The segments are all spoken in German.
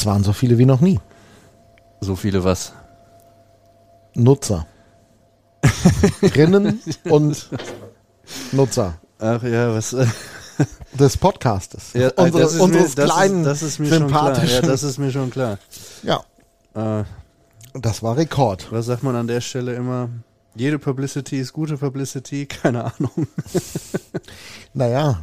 Es waren so viele wie noch nie. So viele was? Nutzer. Rinnen und Nutzer. Ach ja, was. Äh, des Podcastes. Ja, Unsere, das ist unseres mir, das kleinen, ist, das ist mir schon klar. sympathischen. Ja, das ist mir schon klar. ja, Äh, das war Rekord. was sagt man an der Stelle immer? Jede Publicity ist gute Publicity, keine Ahnung. Naja,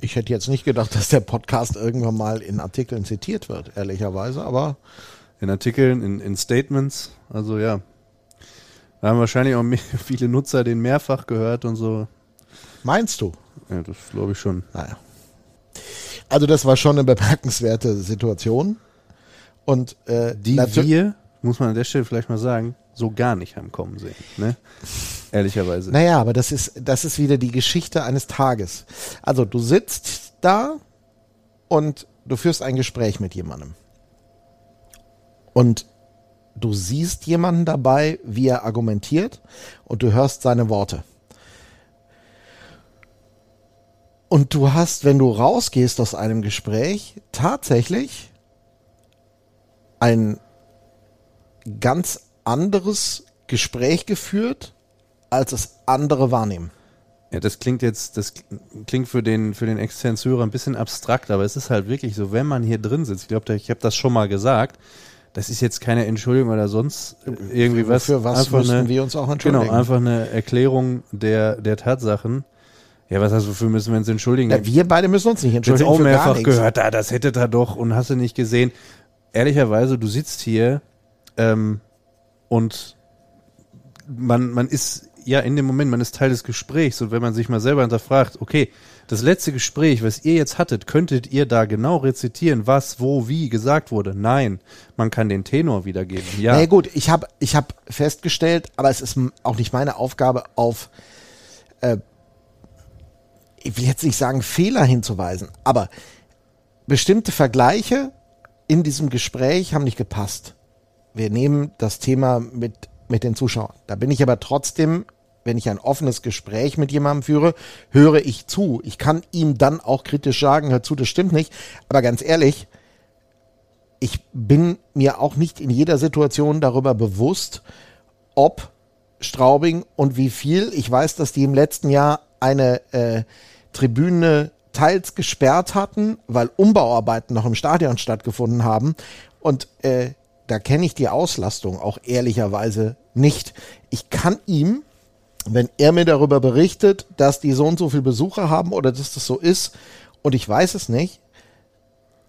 ich hätte jetzt nicht gedacht, dass der Podcast irgendwann mal in Artikeln zitiert wird, ehrlicherweise, aber In Artikeln, in, in Statements, also ja. Da haben wahrscheinlich auch mehr, viele Nutzer den mehrfach gehört und so. meinst du? Ja, das glaube ich schon. Naja. Also das war schon eine bemerkenswerte Situation. Und äh, Die wir, muss man an der Stelle vielleicht mal sagen, so gar nicht haben kommen sehen. Ne? Ehrlicherweise. Naja, aber das ist, das ist wieder die Geschichte eines Tages. Also du sitzt da und du führst ein Gespräch mit jemandem. Und du siehst jemanden dabei, wie er argumentiert und du hörst seine Worte. Und du hast, wenn du rausgehst aus einem Gespräch, tatsächlich ein ganz anderes Gespräch geführt, als es andere wahrnehmen. Ja, das klingt jetzt, das klingt für den, für den externen Zuhörer ein bisschen abstrakt, aber es ist halt wirklich so, wenn man hier drin sitzt, ich glaube, ich habe das schon mal gesagt, das ist jetzt keine Entschuldigung oder sonst irgendwie was. Für was einfach müssen eine, wir uns auch entschuldigen? Genau, einfach eine Erklärung der, der Tatsachen. Ja, was heißt, wofür müssen wir uns entschuldigen? Ja, wir beide müssen uns nicht entschuldigen auch für gar mehrfach gehört, ah, das hättet ihr doch und hast du nicht gesehen. Ehrlicherweise, du sitzt hier ähm, und man, man ist ja in dem Moment, man ist Teil des Gesprächs und wenn man sich mal selber hinterfragt, okay, das letzte Gespräch, was ihr jetzt hattet, könntet ihr da genau rezitieren, was, wo, wie gesagt wurde? Nein, man kann den Tenor wiedergeben. Ja, Na ja, gut, ich habe ich hab festgestellt, aber es ist auch nicht meine Aufgabe, auf, äh, ich will jetzt nicht sagen Fehler hinzuweisen, aber bestimmte Vergleiche in diesem Gespräch haben nicht gepasst. Wir nehmen das Thema mit, mit den Zuschauern. Da bin ich aber trotzdem, wenn ich ein offenes Gespräch mit jemandem führe, höre ich zu. Ich kann ihm dann auch kritisch sagen, hör zu, das stimmt nicht. Aber ganz ehrlich, ich bin mir auch nicht in jeder Situation darüber bewusst, ob Straubing und wie viel. Ich weiß, dass die im letzten Jahr eine äh, Tribüne teils gesperrt hatten, weil Umbauarbeiten noch im Stadion stattgefunden haben. Und äh, da kenne ich die Auslastung auch ehrlicherweise nicht. Ich kann ihm, wenn er mir darüber berichtet, dass die so und so viel Besucher haben oder dass das so ist und ich weiß es nicht,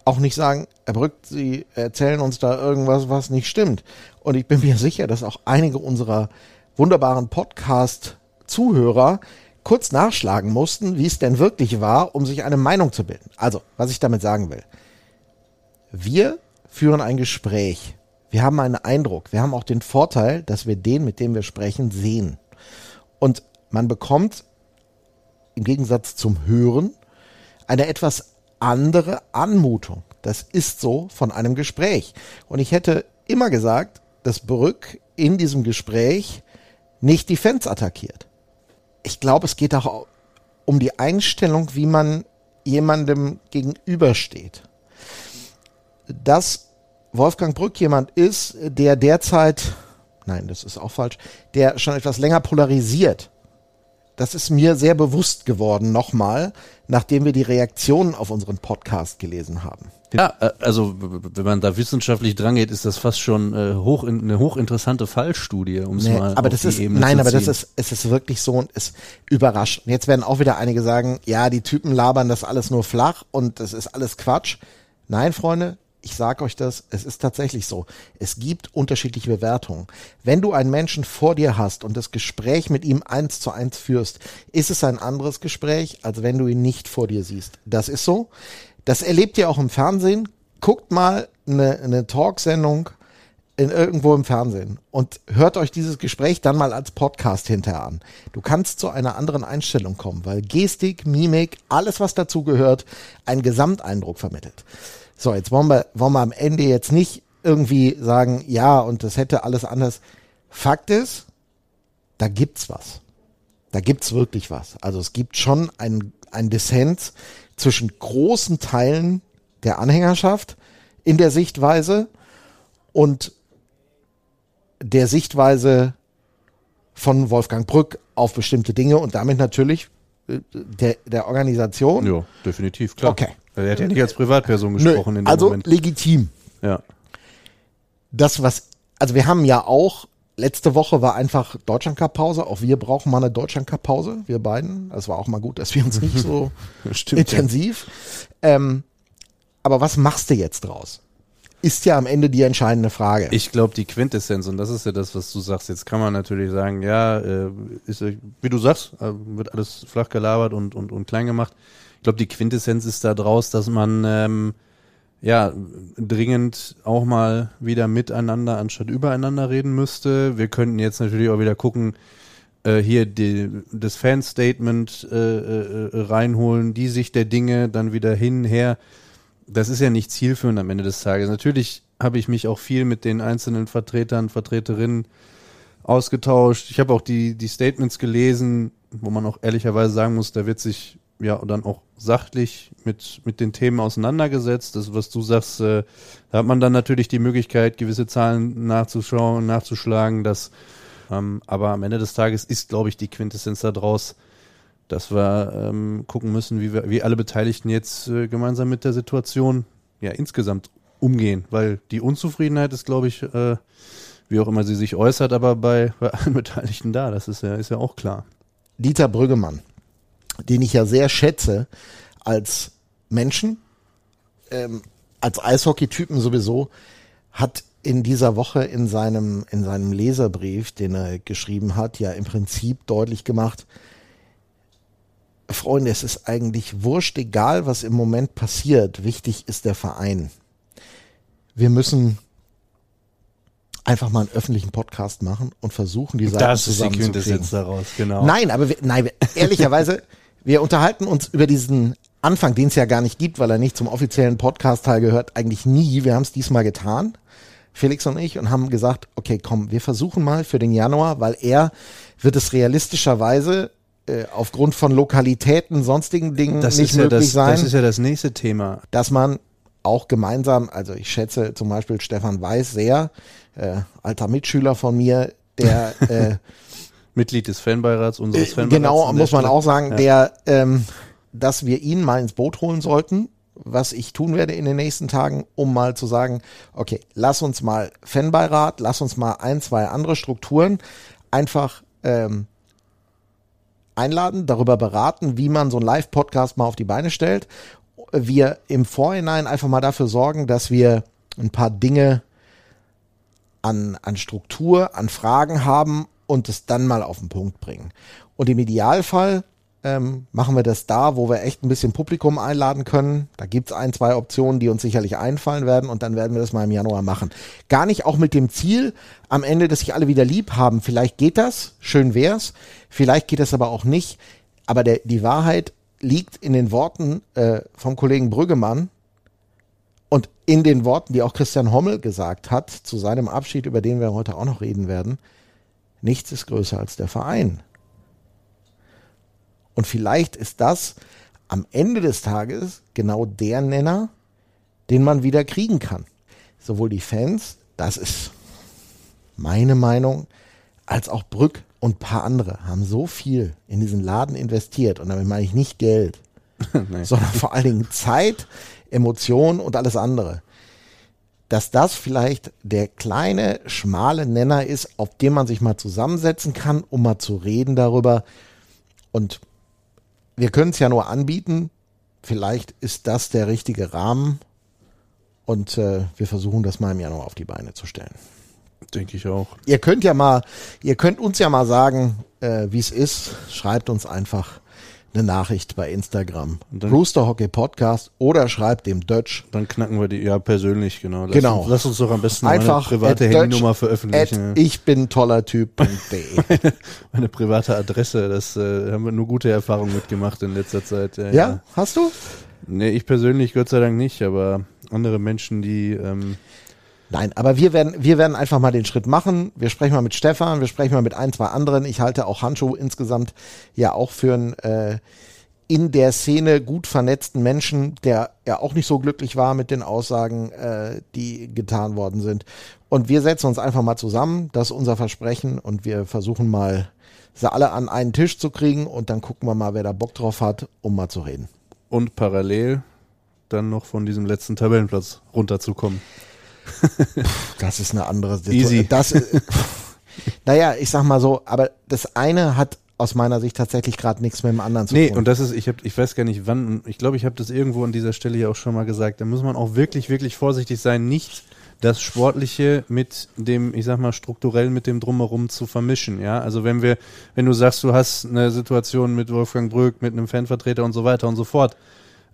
auch nicht sagen, Herr Brück, Sie erzählen uns da irgendwas, was nicht stimmt. Und ich bin mir sicher, dass auch einige unserer wunderbaren Podcast-Zuhörer kurz nachschlagen mussten, wie es denn wirklich war, um sich eine Meinung zu bilden. Also, was ich damit sagen will. Wir führen ein Gespräch. Wir haben einen Eindruck. Wir haben auch den Vorteil, dass wir den, mit dem wir sprechen, sehen. Und man bekommt im Gegensatz zum Hören eine etwas andere Anmutung. Das ist so von einem Gespräch. Und ich hätte immer gesagt, dass Brück in diesem Gespräch nicht die Fans attackiert. Ich glaube, es geht auch um die Einstellung, wie man jemandem gegenübersteht. Dass Wolfgang Brück jemand ist, der derzeit, nein, das ist auch falsch, der schon etwas länger polarisiert. Das ist mir sehr bewusst geworden, nochmal, nachdem wir die Reaktionen auf unseren Podcast gelesen haben. Ja, äh, also wenn man da wissenschaftlich drangeht, ist das fast schon äh, hoch, eine hochinteressante Fallstudie, um es Nee, mal aber das ist, Ebene nein, aber das ist, es ist wirklich so und es überrascht. Und jetzt werden auch wieder einige sagen, ja, die Typen labern das alles nur flach und das ist alles Quatsch. Nein, Freunde, ich sag euch das, es ist tatsächlich so. Es gibt unterschiedliche Bewertungen. Wenn du einen Menschen vor dir hast und das Gespräch mit ihm eins zu eins führst, ist es ein anderes Gespräch, als wenn du ihn nicht vor dir siehst. Das ist so. Das erlebt ihr auch im Fernsehen. Guckt mal eine, eine Talksendung in irgendwo im Fernsehen und hört euch dieses Gespräch dann mal als Podcast hinterher an. Du kannst zu einer anderen Einstellung kommen, weil Gestik, Mimik, alles was dazu gehört, einen Gesamteindruck vermittelt. So, jetzt wollen wir, wollen wir am Ende jetzt nicht irgendwie sagen, ja, und das hätte alles anders. Fakt ist, da gibt's was. Da gibt's wirklich was. Also es gibt schon ein, ein Dissens zwischen großen Teilen der Anhängerschaft in der Sichtweise und der Sichtweise von Wolfgang Brück auf bestimmte Dinge und damit natürlich äh, der, der Organisation. Ja, definitiv, klar. Okay. Er hat ja nicht als Privatperson gesprochen Nö, in dem also Moment. legitim. Ja. Das, was, also wir haben ja auch, letzte Woche war einfach Deutschlandcup-Pause. Auch wir brauchen mal eine Deutschlandcup-Pause, wir beiden. Das war auch mal gut, dass wir uns nicht so Stimmt. Ja. intensiv. Ähm, aber was machst du jetzt draus? Ist ja am Ende die entscheidende Frage. Ich glaube, die Quintessenz, und das ist ja das, was du sagst, jetzt kann man natürlich sagen, ja, äh, ist, wie du sagst, äh, wird alles flach gelabert und, und, und klein gemacht. Ich glaube, die Quintessenz ist da draus, dass man ähm, ja dringend auch mal wieder miteinander anstatt übereinander reden müsste. Wir könnten jetzt natürlich auch wieder gucken, äh, hier die, das Fan-Statement äh, äh, reinholen, die Sicht der Dinge, dann wieder hin, her. Das ist ja nicht zielführend am Ende des Tages. Natürlich habe ich mich auch viel mit den einzelnen Vertretern, Vertreterinnen ausgetauscht. Ich habe auch die, die Statements gelesen, wo man auch ehrlicherweise sagen muss, da wird sich ja dann auch sachlich mit, mit den Themen auseinandergesetzt. Das, was du sagst, äh, da hat man dann natürlich die Möglichkeit, gewisse Zahlen nachzuschauen, nachzuschlagen. Das, ähm, aber am Ende des Tages ist, glaube ich, die Quintessenz daraus, dass wir ähm, gucken müssen, wie wir, wie alle Beteiligten jetzt äh, gemeinsam mit der Situation ja insgesamt umgehen, weil die Unzufriedenheit ist, glaube ich, äh, wie auch immer sie sich äußert, aber bei, bei allen Beteiligten da. Das ist ja, ist ja auch klar. Dieter Brüggemann, den ich ja sehr schätze als Menschen, ähm, als Eishockey-Typen sowieso, hat in dieser Woche in seinem, in seinem Leserbrief, den er geschrieben hat, ja im Prinzip deutlich gemacht, Freunde, es ist eigentlich wurscht, egal was im Moment passiert. Wichtig ist der Verein. Wir müssen einfach mal einen öffentlichen Podcast machen und versuchen, die Seiten Das ist die zusammenzukriegen. Quintessenz daraus, genau. Nein, aber wir, nein, wir, ehrlicherweise, wir unterhalten uns über diesen Anfang, den es ja gar nicht gibt, weil er nicht zum offiziellen Podcast-Teil gehört, eigentlich nie. Wir haben es diesmal getan, Felix und ich, und haben gesagt, okay, komm, wir versuchen mal für den Januar, weil er wird es realistischerweise aufgrund von Lokalitäten, sonstigen Dingen das nicht ist ja möglich das, sein, das ist ja das nächste Thema. dass man auch gemeinsam, also ich schätze zum Beispiel Stefan Weiß sehr, äh, alter Mitschüler von mir, der äh, Mitglied des Fanbeirats, unseres Äh, Fanbeirats. Genau, muss man Stelle. auch sagen, Ja. der, ähm, dass wir ihn mal ins Boot holen sollten, was ich tun werde in den nächsten Tagen, um mal zu sagen, okay, lass uns mal Fanbeirat, lass uns mal ein, zwei andere Strukturen einfach ähm, einladen, darüber beraten, wie man so einen Live-Podcast mal auf die Beine stellt. Wir im Vorhinein einfach mal dafür sorgen, dass wir ein paar Dinge an, an Struktur, an Fragen haben und es dann mal auf den Punkt bringen. Und im Idealfall ähm, machen wir das da, wo wir echt ein bisschen Publikum einladen können. Da gibt's ein, zwei Optionen, die uns sicherlich einfallen werden und dann werden wir das mal im Januar machen. Gar nicht auch mit dem Ziel am Ende, dass sich alle wieder lieb haben. Vielleicht geht das, schön wär's. Vielleicht geht das aber auch nicht. Aber der, die Wahrheit liegt in den Worten äh, vom Kollegen Brüggemann, und in den Worten, die auch Christian Hommel gesagt hat, zu seinem Abschied, über den wir heute auch noch reden werden, nichts ist größer als der Verein. Und vielleicht ist das am Ende des Tages genau der Nenner, den man wieder kriegen kann. Sowohl die Fans, das ist meine Meinung, als auch Brück und ein paar andere haben so viel in diesen Laden investiert. Und damit meine ich nicht Geld, Nee. sondern vor allen Dingen Zeit, Emotionen und alles andere. Dass das vielleicht der kleine, schmale Nenner ist, auf dem man sich mal zusammensetzen kann, um mal zu reden darüber. Und wir können es ja nur anbieten. Vielleicht ist das der richtige Rahmen. Und äh, wir versuchen das mal im Januar auf die Beine zu stellen. Denke ich auch. Ihr könnt ja mal, ihr könnt uns ja mal sagen, äh, wie es ist. Schreibt uns einfach eine Nachricht bei Instagram. Dann- Rooster Hockey Podcast oder schreibt dem Dutch Dann knacken wir die, ja, persönlich, genau. Lass Genau. Uns, lass uns doch am besten meine einfach private at Handynummer veröffentlichen. ich bin toller Typ.de. Meine private Adresse, das äh, haben wir nur gute Erfahrungen mitgemacht in letzter Zeit. Ja, ja, hast du? Nee, ich persönlich Gott sei Dank nicht, aber andere Menschen, die ähm, Nein, aber wir werden, wir werden einfach mal den Schritt machen. Wir sprechen mal mit Stefan, wir sprechen mal mit ein, zwei anderen. Ich halte auch Handschuh insgesamt ja auch für ein äh, in der Szene gut vernetzten Menschen, der ja auch nicht so glücklich war mit den Aussagen, äh, die getan worden sind. Und wir setzen uns einfach mal zusammen, das ist unser Versprechen und wir versuchen mal, sie alle an einen Tisch zu kriegen und dann gucken wir mal, wer da Bock drauf hat, um mal zu reden. Und parallel dann noch von diesem letzten Tabellenplatz runterzukommen. Das ist eine andere Easy. Das, naja, ich sag mal so, aber das eine hat aus meiner Sicht tatsächlich gerade nichts mit dem anderen zu Nee, tun. und das ist, ich hab, ich weiß gar nicht wann, ich glaube, ich habe das irgendwo an dieser Stelle ja auch schon mal gesagt, da muss man auch wirklich, wirklich vorsichtig sein, nicht das Sportliche mit dem, ich sag mal, strukturell mit dem Drumherum zu vermischen, ja. Also wenn wir, wenn du sagst, du hast eine Situation mit Wolfgang Brück, mit einem Fanvertreter und so weiter und so fort,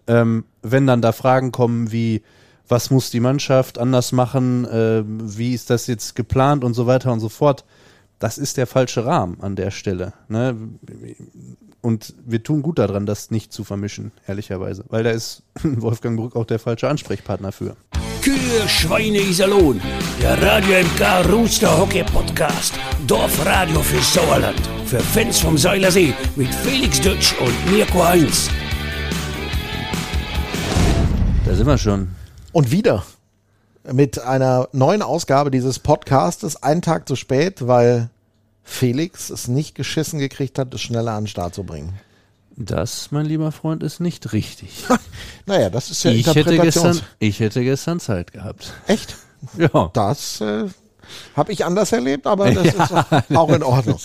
ähm, wenn dann da Fragen kommen wie, was muss die Mannschaft anders machen, äh, wie ist das jetzt geplant und so weiter und so fort, das ist der falsche Rahmen an der Stelle. Ne? Und wir tun gut daran, das nicht zu vermischen, ehrlicherweise. Weil da ist Wolfgang Brück auch der falsche Ansprechpartner für. Kühe, Schweine, Iserlohn. Der Radio MK Rooster Hockey Podcast. Dorfradio für Sauerland. Für Fans vom Seilersee mit Felix Dutsch und Mirko Heinz. Da sind wir schon. Und wieder mit einer neuen Ausgabe dieses Podcastes, einen Tag zu spät, weil Felix es nicht geschissen gekriegt hat, es schneller an den Start zu bringen. Das, mein lieber Freund, ist nicht richtig. Naja, das ist ja ich, hätte gestern, ich hätte gestern Zeit gehabt. Echt? Ja. Das äh, habe ich anders erlebt, aber das ist auch in Ordnung.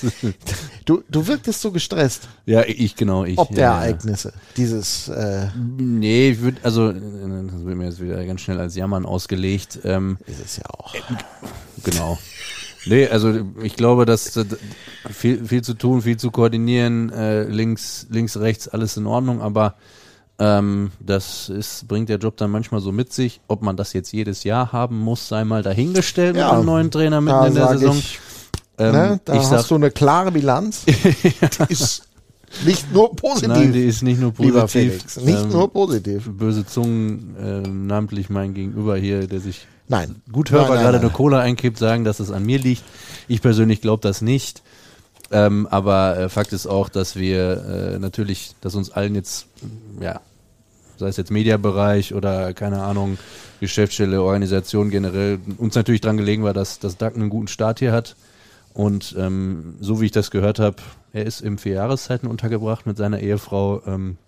Du, du wirktest so gestresst, Ja, ich, genau, ich. ob der ja, ja. Ereignisse. Dieses, äh, Nee, ich würde, also, äh, das wird mir jetzt wieder ganz schnell als Jammern ausgelegt. Ähm, ist es ja auch. Genau. Nee, also ich glaube, dass äh, viel, viel zu tun, viel zu koordinieren, äh, links, links, rechts, alles in Ordnung, aber ähm, das ist, bringt der Job dann manchmal so mit sich. Ob man das jetzt jedes Jahr haben muss, sei mal dahingestellt Ja, mit einem neuen Trainer mitten in der Saison. ich, ähm, ne, da ich hast sag, du eine klare Bilanz. Die ist nicht nur positiv, nein, die ist nicht nur positiv. Felix. Nicht ähm, nur positiv. Böse Zungen, äh, namentlich mein Gegenüber hier, der sich Nein. gut hörbar Nein, nein, gerade eine Cola einkippt, sagen, dass es an mir liegt. Ich persönlich glaube das nicht. Ähm, aber äh, Fakt ist auch, dass wir äh, natürlich, dass uns allen jetzt, ja, sei es jetzt Mediabereich oder keine Ahnung, Geschäftsstelle, Organisation generell, uns natürlich dran gelegen war, dass, dass Doug einen guten Start hier hat. Und ähm, so wie ich das gehört habe, er ist im vier Jahreszeiten untergebracht mit seiner Ehefrau. Ähm,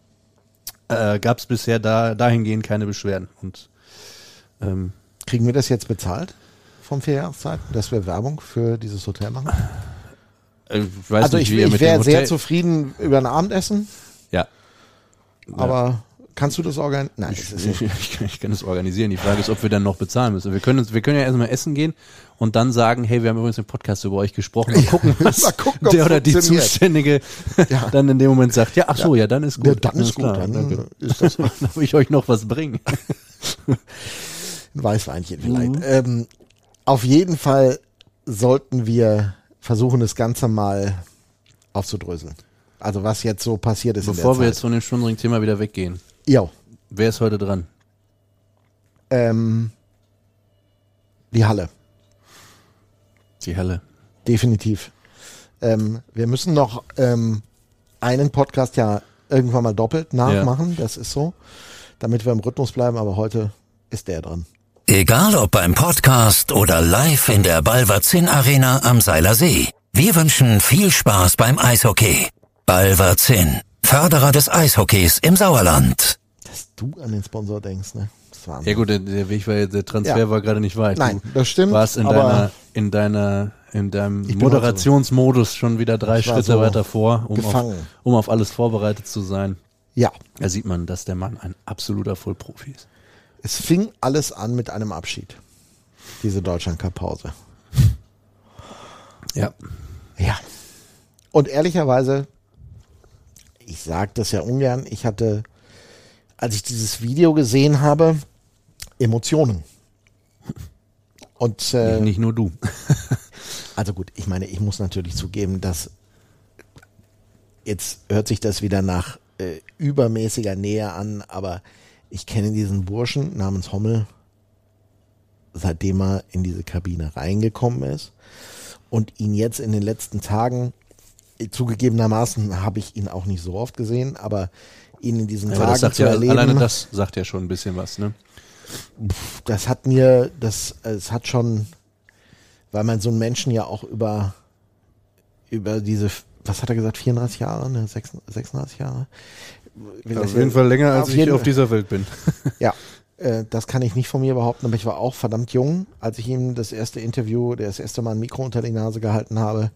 äh, Gab es bisher da dahingehend keine Beschwerden. Und ähm, Kriegen wir das jetzt bezahlt vom Vierjahreszeiten, dass wir Werbung für dieses Hotel machen? äh, also nicht, ich, ich wäre sehr zufrieden über ein Abendessen, Ja. aber kannst du das organisieren? Nein, Ich, das ich, ich, kann- ich kann es organisieren. Die Frage ist, ob wir dann noch bezahlen müssen. Wir können, uns, wir können ja erstmal essen gehen und dann sagen, hey, wir haben übrigens im Podcast über euch gesprochen und gucken, was Mal gucken, der oder die. Zuständige Ja. dann in dem Moment sagt. Ja, ach so, ja, dann ist gut. Ja, dann Alles ist gut, klar, dann danke. ist das dann will ich euch noch was bringen. ein Weißweinchen vielleicht. Ähm, auf jeden Fall sollten wir versuchen, das Ganze mal aufzudröseln. Also was jetzt so passiert ist Bevor wir jetzt von dem Stundenring-Thema wieder weggehen. Jo, Wer ist heute dran? ähm, die Halle, Die Halle. definitiv. Ähm, wir müssen noch ähm, einen Podcast ja irgendwann mal doppelt nachmachen, das ist so, damit wir im Rhythmus bleiben, aber heute ist der dran. Egal ob beim Podcast oder live in der Balverzin Arena am Seiler See. Wir wünschen viel Spaß beim Eishockey. Balverzin, Förderer des Eishockeys im Sauerland. Dass du an den Sponsor denkst, ne? Das war Ja gut, der, der Weg war der Transfer Ja. war gerade nicht weit. Nein, du das stimmt, warst in aber- deiner, in deiner, in deinem bin Moderationsmodus schon wieder drei Schritte so weiter vor, um auf, um auf alles vorbereitet zu sein. Ja, Da sieht man, dass der Mann ein absoluter Vollprofi ist. es fing alles an mit einem Abschied. Diese Deutschland-Cup-Pause. Ja. Ja. Und ehrlicherweise, ich sage das ja ungern, ich hatte, als ich dieses Video gesehen habe, Emotionen. Und äh, Nicht nur du. also gut, ich meine, ich muss natürlich zugeben, dass jetzt hört sich das wieder nach äh, übermäßiger Nähe an, aber ich kenne diesen Burschen namens Hommel, seitdem er in diese Kabine reingekommen ist und ihn jetzt in den letzten Tagen, zugegebenermaßen habe ich ihn auch nicht so oft gesehen, aber ihn in diesen Ja, Tagen zu ja, erleben. alleine das sagt ja schon ein bisschen was, ne? das hat mir, das, es hat schon, weil man so einen Menschen ja auch über, über diese, was hat er gesagt, 34 Jahre, ne, 36 36 Jahre? Das Auf jeden Fall länger, als auf ich auf dieser Welt bin. Ja, äh, das kann ich nicht von mir behaupten, aber ich war auch verdammt jung, als ich ihm das erste Interview, das erste Mal ein Mikro unter die Nase gehalten habe.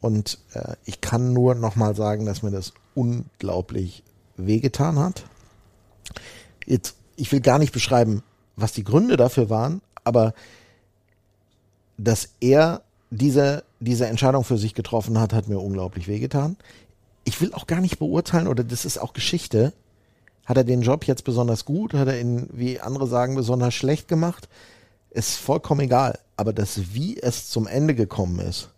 Und äh, ich kann nur nochmal sagen, dass mir das unglaublich wehgetan hat. Jetzt, ich will gar nicht beschreiben, was die Gründe dafür waren, aber dass er diese, diese Entscheidung für sich getroffen hat, hat mir unglaublich wehgetan. Ich will auch gar nicht beurteilen, oder das ist auch Geschichte, hat er den Job jetzt besonders gut? Hat er ihn, wie andere sagen, besonders schlecht gemacht? Ist vollkommen egal. Aber das, wie es zum Ende gekommen ist,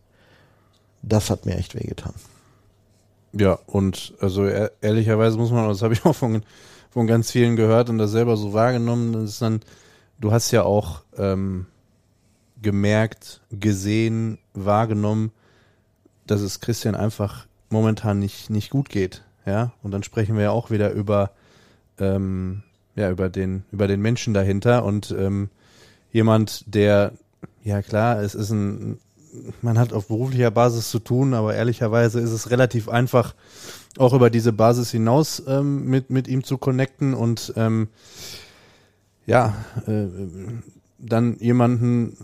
das hat mir echt wehgetan. Ja, und also ehr- ehrlicherweise muss man, das habe ich auch von, von ganz vielen gehört und das selber so wahrgenommen, das ist dann, du hast ja auch ähm, gemerkt, gesehen, wahrgenommen, dass es Christian einfach momentan nicht, nicht gut geht. Ja, und dann sprechen wir ja auch wieder über, ähm, ja, über den, über den Menschen dahinter und ähm, jemand, der, ja klar, es ist ein, man hat auf beruflicher Basis zu tun, aber ehrlicherweise ist es relativ einfach, auch über diese Basis hinaus ähm, mit, mit ihm zu connecten und ähm, ja, äh, dann jemanden,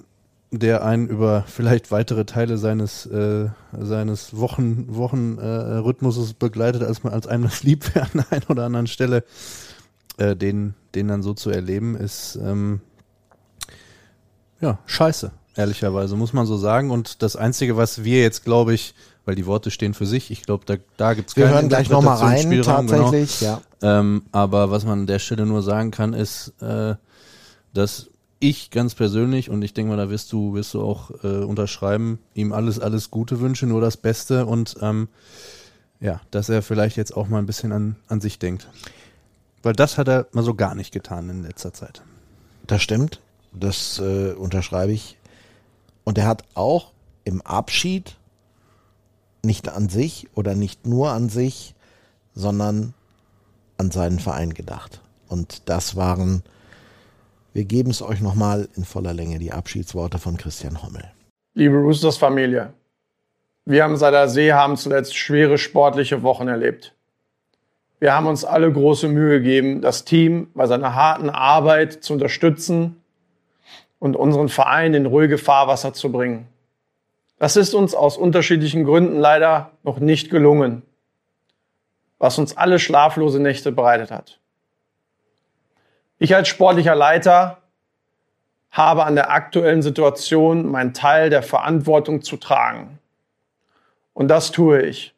der einen über vielleicht weitere Teile seines äh, seines Wochen äh, begleitet, als man als einem das lieb wäre an der einen oder anderen Stelle, äh, den den dann so zu erleben, ist ähm, ja scheiße. Ehrlicherweise muss man so sagen. Und das Einzige, was wir jetzt, glaube ich, weil die Worte stehen für sich, ich glaube, da, da gibt es Wir hören gleich nochmal rein, tatsächlich, ja. ähm, aber was man an der Stelle nur sagen kann, ist, äh, dass ich ganz persönlich, und ich denke mal, da wirst du, wirst du auch äh, unterschreiben, ihm alles, alles Gute wünsche, nur das Beste und ähm, ja, dass er vielleicht jetzt auch mal ein bisschen an, an sich denkt. Weil das hat er mal so gar nicht getan in letzter Zeit. Das stimmt. Das äh, unterschreibe ich. Und er hat auch im Abschied nicht an sich oder nicht nur an sich, sondern an seinen Verein gedacht. Und das waren, wir geben es euch nochmal in voller Länge, die Abschiedsworte von Christian Hommel. Liebe Roosters Familie, wir am Seiler See haben zuletzt schwere sportliche Wochen erlebt. Wir haben uns alle große Mühe gegeben, das Team bei seiner harten Arbeit zu unterstützen und unseren Verein in ruhige Fahrwasser zu bringen. Das ist uns aus unterschiedlichen Gründen leider noch nicht gelungen, was uns alle schlaflose Nächte bereitet hat. Ich als sportlicher Leiter habe an der aktuellen Situation meinen Teil der Verantwortung zu tragen. Und das tue ich.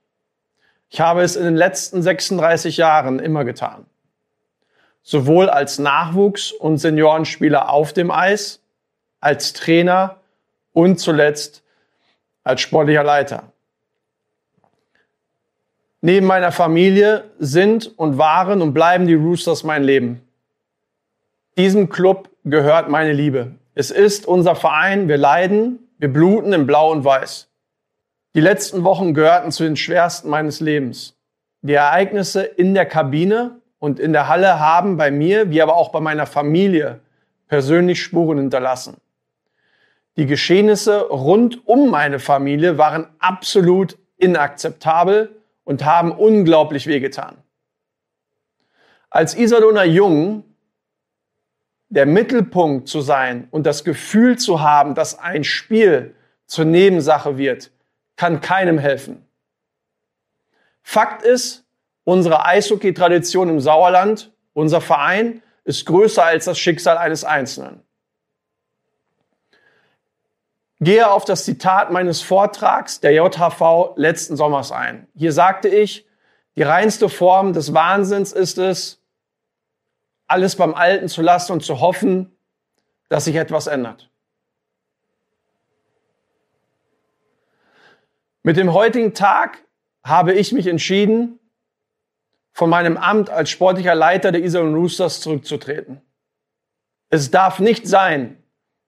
Ich habe es in den letzten 36 Jahren immer getan. Sowohl als Nachwuchs- und Seniorenspieler auf dem Eis, als Trainer und zuletzt als sportlicher Leiter. Neben meiner Familie sind und waren und bleiben die Roosters mein Leben. Diesem Club gehört meine Liebe. Es ist unser Verein, wir leiden, wir bluten in Blau und Weiß. Die letzten Wochen gehörten zu den schwersten meines Lebens. Die Ereignisse in der Kabine und in der Halle haben bei mir, wie aber auch bei meiner Familie, persönlich Spuren hinterlassen. Die Geschehnisse rund um meine Familie waren absolut inakzeptabel und haben unglaublich wehgetan. Als Iserlohner Jung der Mittelpunkt zu sein und das Gefühl zu haben, dass ein Spiel zur Nebensache wird, kann keinem helfen. Fakt ist, unsere Eishockey-Tradition im Sauerland, unser Verein, ist größer als das Schicksal eines Einzelnen. Gehe auf das Zitat meines Vortrags der JHV letzten Sommers ein. Hier sagte ich, die reinste Form des Wahnsinns ist es, alles beim Alten zu lassen und zu hoffen, dass sich etwas ändert. Mit dem heutigen Tag habe ich mich entschieden, von meinem Amt als sportlicher Leiter der Iserlohn Roosters zurückzutreten. Es darf nicht sein,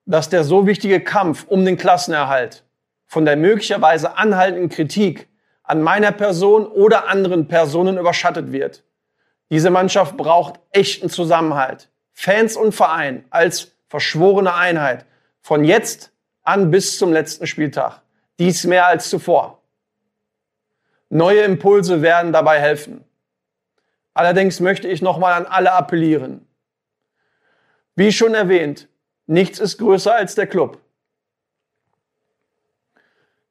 dass der so wichtige Kampf um den Klassenerhalt von der möglicherweise anhaltenden Kritik an meiner Person oder anderen Personen überschattet wird. Diese Mannschaft braucht echten Zusammenhalt. Fans und Verein als verschworene Einheit. Von jetzt an bis zum letzten Spieltag. Dies mehr als zuvor. Neue Impulse werden dabei helfen. Allerdings möchte ich nochmal an alle appellieren. Wie schon erwähnt, nichts ist größer als der Club.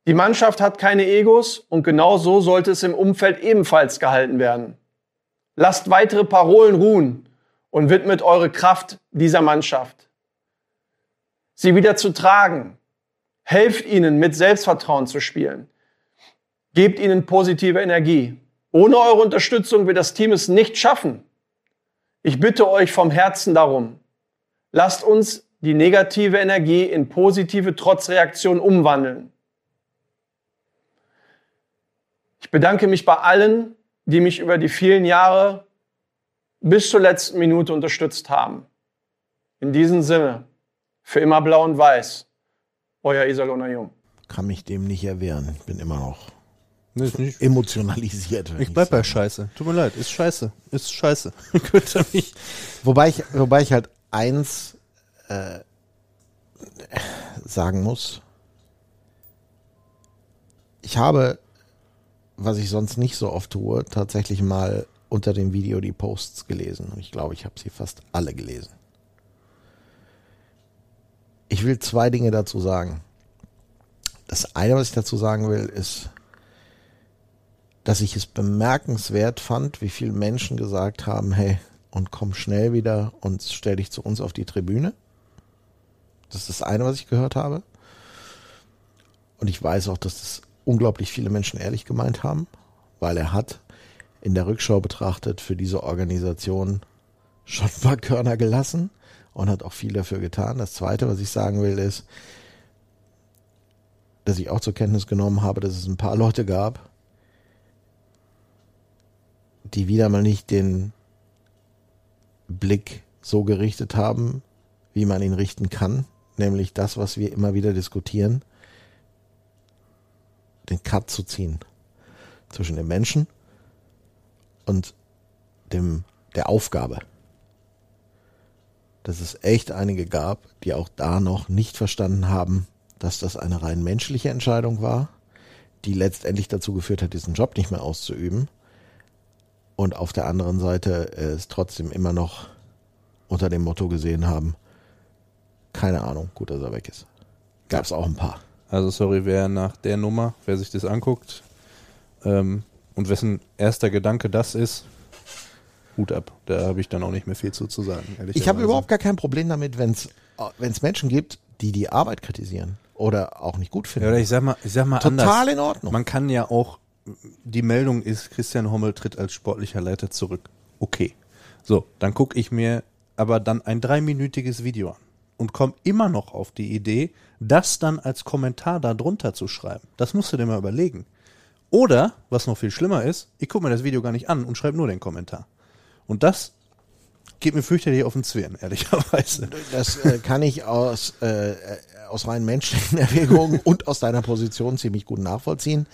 Die Mannschaft hat keine Egos und genau so sollte es im Umfeld ebenfalls gehalten werden. Lasst weitere Parolen ruhen und widmet eure Kraft dieser Mannschaft. Sie wieder zu tragen. Helft ihnen, mit Selbstvertrauen zu spielen. Gebt ihnen positive Energie. Ohne eure Unterstützung wird das Team es nicht schaffen. Ich bitte euch vom Herzen darum, lasst uns die negative Energie in positive Trotzreaktion umwandeln. Ich bedanke mich bei allen, die mich über die vielen Jahre bis zur letzten Minute unterstützt haben. In diesem Sinne, für immer blau und weiß, euer Iserlohner Jung. Kann mich dem nicht erwehren. Ich bin immer noch Nee, ist nicht. emotionalisiert. Ich bleib bei. Scheiße. Tut mir leid, ist Scheiße. Ist Scheiße. Wobei ich, wobei ich halt eins äh, sagen muss. Ich habe, was ich sonst nicht so oft tue, tatsächlich mal unter dem Video die Posts gelesen. Und ich glaube, ich habe sie fast alle gelesen. Ich will zwei Dinge dazu sagen. Das eine, was ich dazu sagen will, ist, dass ich es bemerkenswert fand, wie viele Menschen gesagt haben, hey, und komm schnell wieder und stell dich zu uns auf die Tribüne. Das ist das eine, was ich gehört habe. Und ich weiß auch, dass das unglaublich viele Menschen ehrlich gemeint haben, weil er hat in der Rückschau betrachtet für diese Organisation schon ein paar Körner gelassen und hat auch viel dafür getan. Das zweite, was ich sagen will, ist, dass ich auch zur Kenntnis genommen habe, dass es ein paar Leute gab, die wieder mal nicht den Blick so gerichtet haben, wie man ihn richten kann, nämlich das, was wir immer wieder diskutieren, den Cut zu ziehen zwischen dem Menschen und dem der Aufgabe. Dass es echt einige gab, die auch da noch nicht verstanden haben, dass das eine rein menschliche Entscheidung war, die letztendlich dazu geführt hat, diesen Job nicht mehr auszuüben und auf der anderen Seite es trotzdem immer noch unter dem Motto gesehen haben, keine Ahnung, gut, dass er weg ist. Gab es auch ein paar. Also sorry, wer nach der Nummer, wer sich das anguckt ähm, und wessen erster Gedanke das ist, Hut ab. Da habe ich dann auch nicht mehr viel zu, zu sagen. Ich habe überhaupt gar kein Problem damit, wenn es Menschen gibt, die die Arbeit kritisieren oder auch nicht gut Ja, finden. oder ich sag mal, ich sag mal Total anders. in Ordnung. Man kann ja auch, die Meldung ist, Christian Hommel tritt als sportlicher Leiter zurück. Okay. So, dann gucke ich mir aber dann ein dreiminütiges Video an und komme immer noch auf die Idee, das dann als Kommentar da drunter zu schreiben. Das musst du dir mal überlegen. Oder, was noch viel schlimmer ist, ich gucke mir das Video gar nicht an und schreibe nur den Kommentar. Und das geht mir fürchterlich auf den Zwirn, ehrlicherweise. Das äh, kann ich aus, äh, aus rein menschlichen Erwägungen und aus deiner Position ziemlich gut nachvollziehen.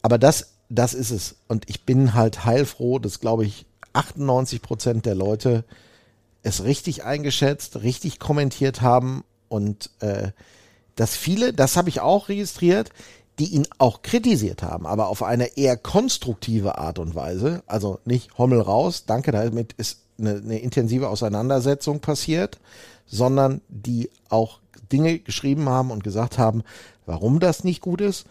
Aber das, das ist es. Und ich bin halt heilfroh, dass, glaube ich, 98 Prozent der Leute es richtig eingeschätzt, richtig kommentiert haben und äh, dass viele, das habe ich auch registriert, die ihn auch kritisiert haben, aber auf eine eher konstruktive Art und Weise. Also nicht Hommel raus, danke, damit ist eine, eine intensive Auseinandersetzung passiert, sondern die auch Dinge geschrieben haben und gesagt haben, warum das nicht gut ist.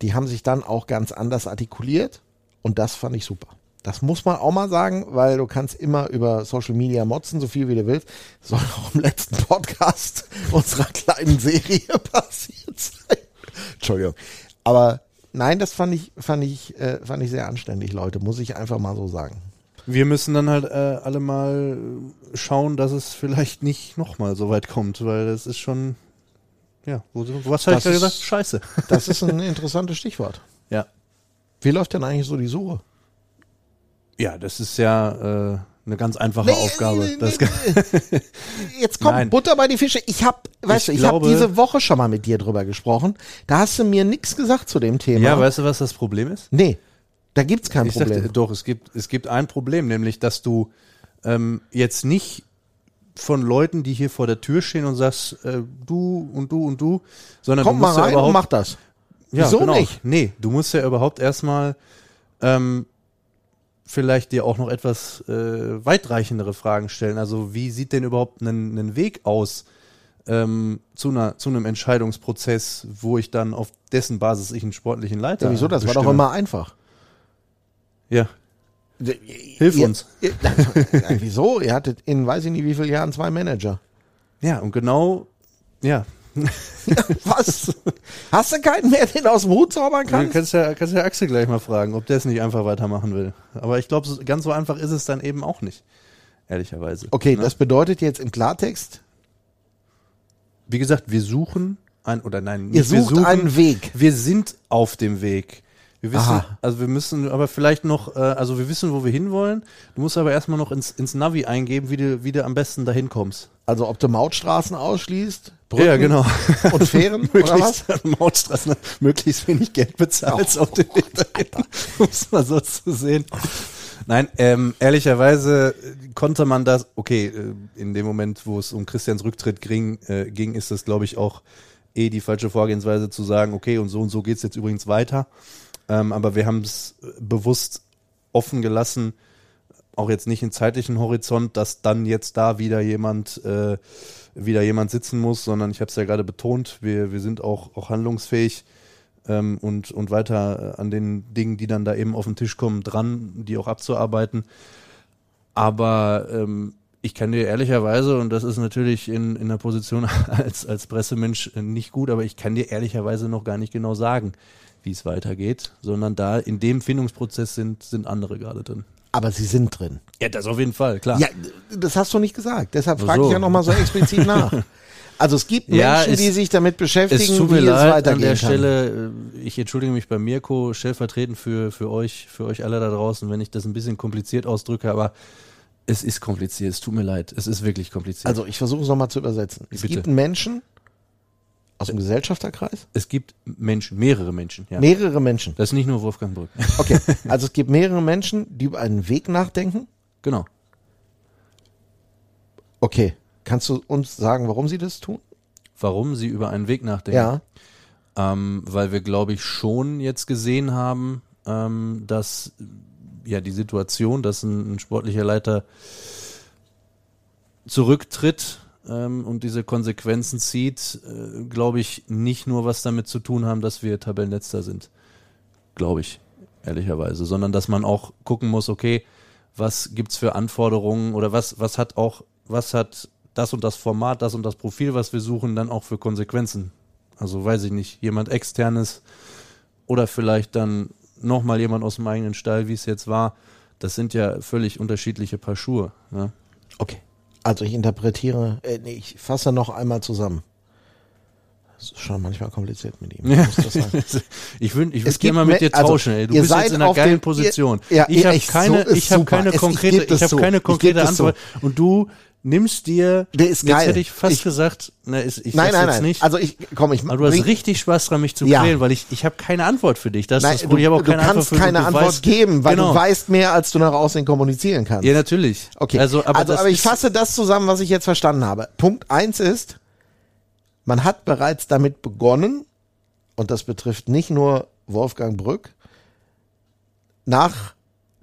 Die haben sich dann auch ganz anders artikuliert und das fand ich super. Das muss man auch mal sagen, weil du kannst immer über Social Media motzen, so viel wie du willst. Soll auch im letzten Podcast unserer kleinen Serie passiert sein. Entschuldigung. Aber nein, das fand ich, fand ich, äh, fand ich sehr anständig, Leute, muss ich einfach mal so sagen. Wir müssen dann halt äh, alle mal schauen, dass es vielleicht nicht nochmal so weit kommt, weil das ist schon, ja, wo, was habe ich Das gerade ist- gesagt? Scheiße. Das ist ein interessantes Stichwort. Ja. Wie läuft denn eigentlich so die Suche? Ja, das ist ja äh, eine ganz einfache Nee, Aufgabe. nee, nee, Jetzt kommt Nein. Butter bei die Fische. Ich habe, weißt Ich du, ich habe diese Woche schon mal mit dir drüber gesprochen. Da hast du mir nichts gesagt zu dem Thema. ja, weißt du, was das Problem ist? nee, Da gibt's kein Ich Problem. sagte, doch, es gibt, es gibt ein Problem, nämlich, dass du ähm, jetzt nicht von Leuten, die hier vor der Tür stehen und sagst, äh, du und du und du, sondern Kommt du mal musst ja rein und überhaupt, mach das. ja, Wieso genau. nicht? Nee, du musst ja überhaupt erstmal ähm, vielleicht dir auch noch etwas äh, weitreichendere Fragen stellen. Also wie sieht denn überhaupt ein, Weg aus ähm, zu, einer, zu einem Entscheidungsprozess, wo ich dann auf dessen Basis ich einen sportlichen Leiter Ja, wieso? Das war doch bestimme? immer einfach. Ja, Hilf uns. Ihr, ja, wieso? Ihr hattet in weiß ich nicht wie vielen Jahren zwei Manager. ja, und genau, ja. Was? Hast du keinen mehr, den aus dem Hut zaubern Du kannst? kannst ja, kannst ja Axel gleich mal fragen, ob der es nicht einfach weitermachen will. Aber ich glaube, ganz so einfach ist es dann eben auch nicht. Ehrlicherweise. Okay, Ne? das bedeutet jetzt im Klartext, Wie gesagt, wir suchen ein, oder nein, ihr sucht suchen, einen Weg. Wir sind auf dem Weg. Wir wissen, Aha. also wir müssen aber vielleicht noch, äh, also wir wissen, wo wir hinwollen. Du musst aber erstmal noch ins, ins Navi eingeben, wie du, wie du am besten dahin kommst. Also ob du Mautstraßen ausschließt, Brücken Ja, genau. und Fähren oder was? möglichst Mautstraßen, möglichst wenig Geld bezahlst auf dem Weg dahin, um es mal so zu sehen. Nein, ähm, ehrlicherweise konnte man das, okay, äh, in dem Moment, wo es um Christians Rücktritt ging, äh, ging ist das, glaube ich, auch eh die falsche Vorgehensweise zu sagen, okay, und so und so geht's jetzt übrigens weiter. Ähm, aber wir haben es bewusst offen gelassen, auch jetzt nicht im zeitlichen Horizont, dass dann jetzt da wieder jemand äh, wieder jemand sitzen muss, sondern ich habe es ja gerade betont, wir, wir sind auch, auch handlungsfähig ähm, und, und weiter äh, an den Dingen, die dann da eben auf den Tisch kommen, dran, die auch abzuarbeiten. Aber ähm, ich kann dir ehrlicherweise, und das ist natürlich in, in der Position als, als Pressemensch äh, nicht gut, aber ich kann dir ehrlicherweise noch gar nicht genau sagen, wie es weitergeht, sondern da in dem Findungsprozess sind, sind andere gerade drin. Aber sie sind drin. Ja, das auf jeden Fall, klar. Ja, das hast du nicht gesagt. Deshalb frage so. ich ja nochmal so explizit nach. Also es gibt Ja, Menschen, es- die sich damit beschäftigen, Es tut wie mir es leid an weitergehen der kann. Stelle. äh, Ich entschuldige mich bei Mirko stellvertretend für, für euch, für euch alle da draußen, wenn ich das ein bisschen kompliziert ausdrücke, aber es ist kompliziert. Es tut mir leid. Es ist wirklich kompliziert. Also ich versuche es nochmal zu übersetzen. Es Bitte. gibt Menschen aus dem Gesellschafterkreis, es gibt Menschen, mehrere Menschen. Ja. mehrere Menschen. Das ist nicht nur Wolfgang Brück. Okay, also es gibt mehrere Menschen, die über einen Weg nachdenken. genau. Okay, kannst du uns sagen, warum sie das tun? Warum sie über einen Weg nachdenken? Ja. Ähm, weil wir, glaube ich, schon jetzt gesehen haben, ähm, dass ja die Situation, dass ein, ein sportlicher Leiter zurücktritt ähm, und diese Konsequenzen zieht, äh, glaube ich, nicht nur was damit zu tun haben, dass wir Tabellenletzter sind. Glaube ich, ehrlicherweise. Sondern dass man auch gucken muss, okay, was gibt's für Anforderungen oder was, was hat auch, was hat das und das Format, das und das Profil, was wir suchen, dann auch für Konsequenzen. Also weiß ich nicht, jemand externes oder vielleicht dann nochmal jemand aus dem eigenen Stall, wie es jetzt war. Das sind ja völlig unterschiedliche Paar Schuhe. Ne? Okay. Also ich interpretiere, äh, nee, ich fasse noch einmal zusammen. Das ist schon manchmal kompliziert mit ihm. Ja. Ich würde ich Es würd gerne mal mit dir Me- also, tauschen. ey. Du bist jetzt in einer geilen dem- Position. ihr- ja, ich habe keine, so ich super. keine Es- ich konkrete, geb das ich habe so. keine konkrete das so. Antwort. Und du nimmst dir, Der ist jetzt geil. hätte ich fast Ich- gesagt, na, ist, ich nein, weiß nein, jetzt nein. nicht. Also ich, komm, ich aber du hast richtig Spaß dran, mich zu Ja. quälen, weil ich, ich habe keine Antwort für dich. Das ist Nein, das du. Ich habe auch du keine Antwort kannst für dich. keine Du Antwort weißt- geben, weil genau. du weißt mehr, als du nach außen kommunizieren kannst. Ja, natürlich. Okay, Also, aber, das aber ich ist, fasse das zusammen, was ich jetzt verstanden habe. Punkt eins ist, man hat bereits damit begonnen, und das betrifft nicht nur Wolfgang Brück, nach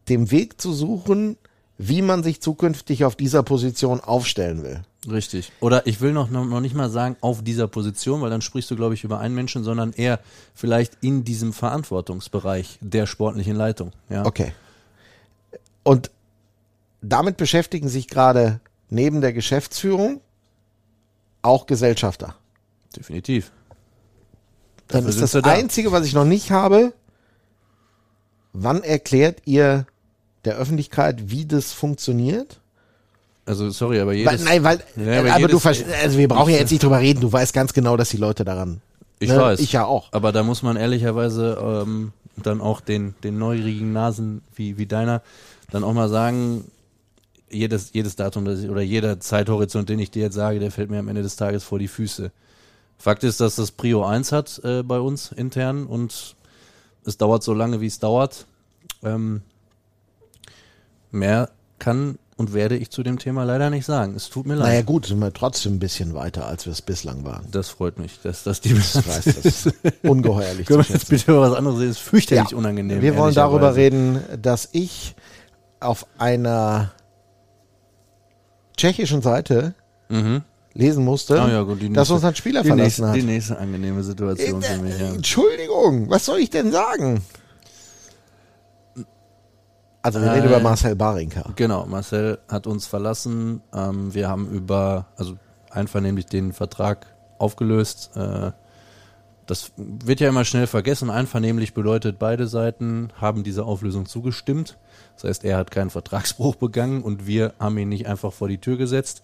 dem Weg zu suchen, wie man sich zukünftig auf dieser Position aufstellen will. Richtig. Oder ich will noch, noch noch nicht mal sagen auf dieser Position, weil dann sprichst du, glaube ich, über einen Menschen, sondern eher vielleicht in diesem Verantwortungsbereich der sportlichen Leitung. Ja. Okay. Und damit beschäftigen sich gerade neben der Geschäftsführung auch Gesellschafter. Definitiv. Dann Dafür ist das da. Einzige, was ich noch nicht habe, wann erklärt ihr der Öffentlichkeit, wie das funktioniert? Also sorry, aber Weil, jedes, nein, weil, Ja, aber aber, du jedes- verstehst, also wir brauchen ja jetzt nicht drüber reden, du weißt ganz genau, dass die Leute daran. ich ne? weiß. Ich ja auch. Aber da muss man ehrlicherweise ähm, dann auch den, den neugierigen Nasen wie, wie deiner dann auch mal sagen, jedes, jedes Datum das ich, oder jeder Zeithorizont, den ich dir jetzt sage, der fällt mir am Ende des Tages vor die Füße. Fakt ist, dass das Prio 1 hat äh, bei uns intern und es dauert so lange, wie es dauert. Ähm, mehr kann und werde ich zu dem Thema leider nicht sagen. Es tut mir leid. Naja gut, sind wir trotzdem ein bisschen weiter, als wir es bislang waren. Das freut mich, dass das die weiß, das ist ungeheuerlich Können wir jetzt bitte über was anderes reden? Das ist fürchterlich Ja. unangenehm. Wir wollen darüber reden, dass ich auf einer tschechischen Seite lesen musste, Mhm. Ah ja, gut, die dass nächste- uns ein Spieler verlassen nächste, hat. Die nächste angenehme Situation für mich, ja. Entschuldigung, was soll ich denn sagen? Also wir reden über Marcel Barinka. Genau, Marcel hat uns verlassen. Ähm, wir haben über, also einvernehmlich den Vertrag aufgelöst. Äh, das wird ja immer schnell vergessen. Einvernehmlich bedeutet, beide Seiten haben dieser Auflösung zugestimmt. Das heißt, er hat keinen Vertragsbruch begangen und wir haben ihn nicht einfach vor die Tür gesetzt,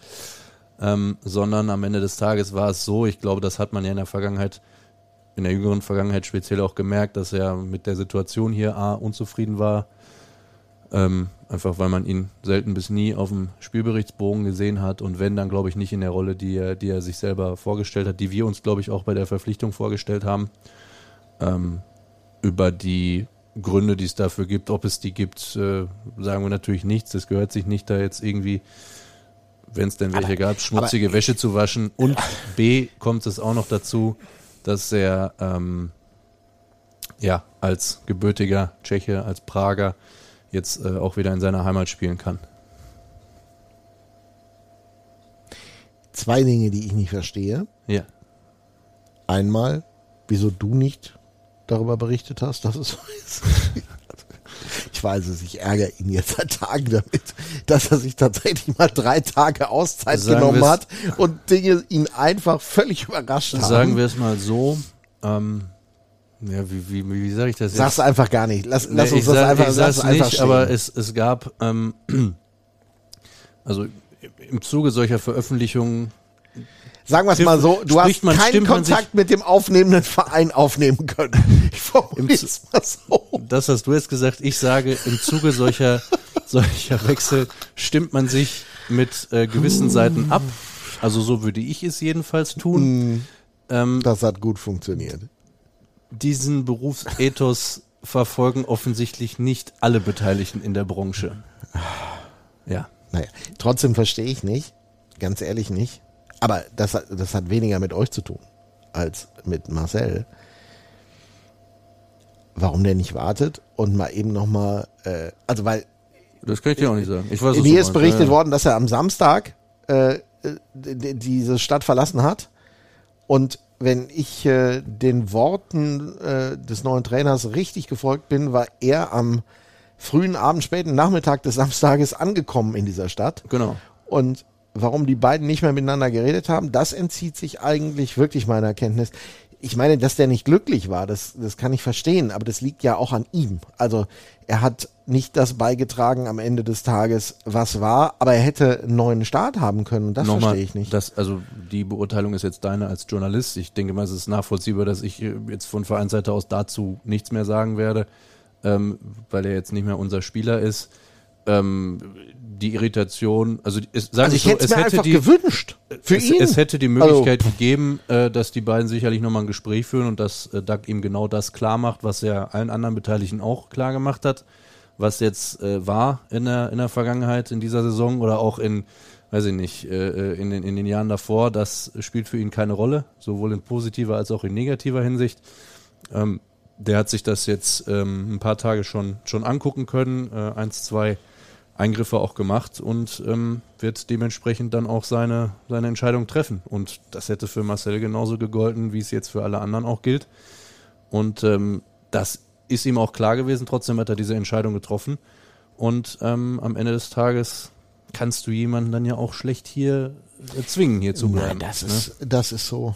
ähm, sondern am Ende des Tages war es so, ich glaube, das hat man ja in der Vergangenheit, in der jüngeren Vergangenheit speziell auch gemerkt, dass er mit der Situation hier A unzufrieden war, ähm, einfach weil man ihn selten bis nie auf dem Spielberichtsbogen gesehen hat und wenn, dann glaube ich nicht in der Rolle, die er, die er sich selber vorgestellt hat, die wir uns, glaube ich, auch bei der Verpflichtung vorgestellt haben. Ähm, über die Gründe, die es dafür gibt, ob es die gibt, äh, sagen wir natürlich nichts. Das gehört sich nicht da jetzt irgendwie, wenn es denn welche gab, schmutzige Wäsche zu waschen. Und B kommt es auch noch dazu, dass er ähm, ja als gebürtiger Tscheche, als Prager jetzt äh, auch wieder in seiner Heimat spielen kann. Zwei Dinge, die ich nicht verstehe. Ja. Einmal, wieso du nicht darüber berichtet hast, dass es so ist. Ich weiß es, ich ärgere ihn jetzt seit Tagen damit, dass er sich tatsächlich mal drei Tage Auszeit Sagen genommen hat und Dinge ihn einfach völlig überrascht haben. Sagen wir es mal so. Ähm, ja, wie, wie, wie, wie sage ich das jetzt? Sag's einfach gar nicht. Lass, lass Nee, uns das sag, einfach, ich sag's es einfach nicht, stehen. aber es, es gab, ähm, also im Zuge solcher Veröffentlichungen Sagen wir es mal so, du hast man- keinen Kontakt mit dem aufnehmenden Verein aufnehmen können. Ich formuliere es mal so. das hast du jetzt gesagt, ich sage, im Zuge solcher, solcher Wechsel stimmt man sich mit äh, gewissen Seiten ab. Also so würde ich es jedenfalls tun. Ähm, Das hat gut funktioniert. Diesen Berufsethos verfolgen offensichtlich nicht alle Beteiligten in der Branche. Ja. Naja, trotzdem verstehe ich nicht, ganz ehrlich nicht. Aber das, hat- das hat weniger mit euch zu tun als mit Marcel. Warum der nicht wartet und mal eben nochmal, äh, also weil Das kann ich dir auch nicht sagen. Ich weiß, mir ist berichtet Ja, ja. worden, dass er am Samstag äh, äh, diese Stadt verlassen hat. Und wenn ich äh, den Worten äh, des neuen Trainers richtig gefolgt bin, war er am frühen Abend, späten Nachmittag des Samstages angekommen in dieser Stadt. Genau. Und warum die beiden nicht mehr miteinander geredet haben, das entzieht sich eigentlich wirklich meiner Kenntnis. Ich meine, dass der nicht glücklich war, das, das kann ich verstehen, aber das liegt ja auch an ihm. Also er hat nicht das beigetragen am Ende des Tages, was war, aber er hätte einen neuen Start haben können. Das Nochmal, verstehe ich nicht. Das, also die Beurteilung ist jetzt deine als Journalist. Ich denke mal, es ist nachvollziehbar, dass ich äh, jetzt von Vereinsseite aus dazu nichts mehr sagen werde, ähm, weil er jetzt nicht mehr unser Spieler ist. Ähm, die Irritation, also es, sagen also ich so, hätte es mir hätte einfach die, gewünscht. Für es, ihn. es hätte die Möglichkeit gegeben, äh, dass die beiden sicherlich nochmal ein Gespräch führen und dass äh, Doug ihm genau das klar macht, was er allen anderen Beteiligten auch klar gemacht hat, was jetzt äh, war in der, in der Vergangenheit, in dieser Saison oder auch in, weiß ich nicht, äh, äh, in, den, in den Jahren davor, das spielt für ihn keine Rolle, sowohl in positiver als auch in negativer Hinsicht. Ähm, der hat sich das jetzt ähm, ein paar Tage schon, schon angucken können, äh, eins, zwei Eingriffe auch gemacht und ähm, wird dementsprechend dann auch seine, seine Entscheidung treffen. Und das hätte für Marcel genauso gegolten, wie es jetzt für alle anderen auch gilt. Und ähm, das ist ihm auch klar gewesen, trotzdem hat er diese Entscheidung getroffen. Und ähm, am Ende des Tages kannst du jemanden dann ja auch schlecht hier äh, zwingen, hier zu bleiben. Nein, das ne? ist, das ist so.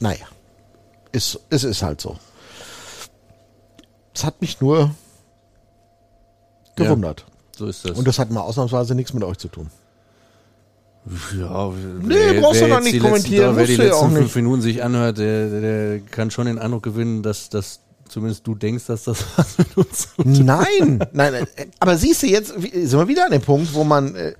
Naja, ist, es ist halt so. Es hat mich nur gewundert. So ist das. Und das hat mal ausnahmsweise nichts mit euch zu tun. Ja, Nee, brauchst du doch nicht kommentieren, wer die ja letzten fünf. Minuten sich anhört, der, der kann schon den Eindruck gewinnen, dass, dass zumindest du denkst, dass das was mit uns zu tun Nein, nein, nein. Aber siehst du, jetzt sind wir wieder an dem Punkt, wo man, äh,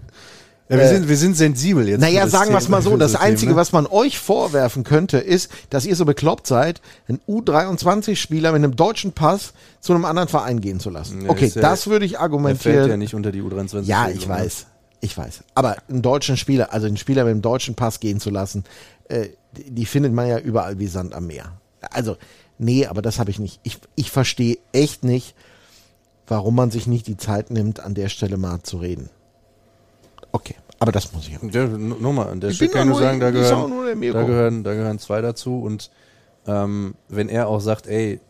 Ja, wir, sind, wir sind sensibel jetzt. Naja, sagen wir es mal so, das Thema. Einzige, was man euch vorwerfen könnte, ist, dass ihr so bekloppt seid, einen U23-Spieler mit einem deutschen Pass zu einem anderen Verein gehen zu lassen. Ja, okay, ist ja- das würde ich Der fällt argumentieren. ja nicht unter die U23. Ja, ich weiß. Ich weiß. Aber einen deutschen Spieler, also einen Spieler mit einem deutschen Pass gehen zu lassen, äh, die, die findet man ja überall wie Sand am Meer. Also, nee, aber das habe ich nicht. Ich, ich verstehe echt nicht, warum man sich nicht die Zeit nimmt, an der Stelle mal zu reden. Okay, aber das muss ich auch. Ja, n- nochmal, an der Ich Stelle bin kann ich nur sagen, da nur- gehören, nur da, gehören, da gehören zwei dazu. Und ähm, wenn er auch sagt, ey,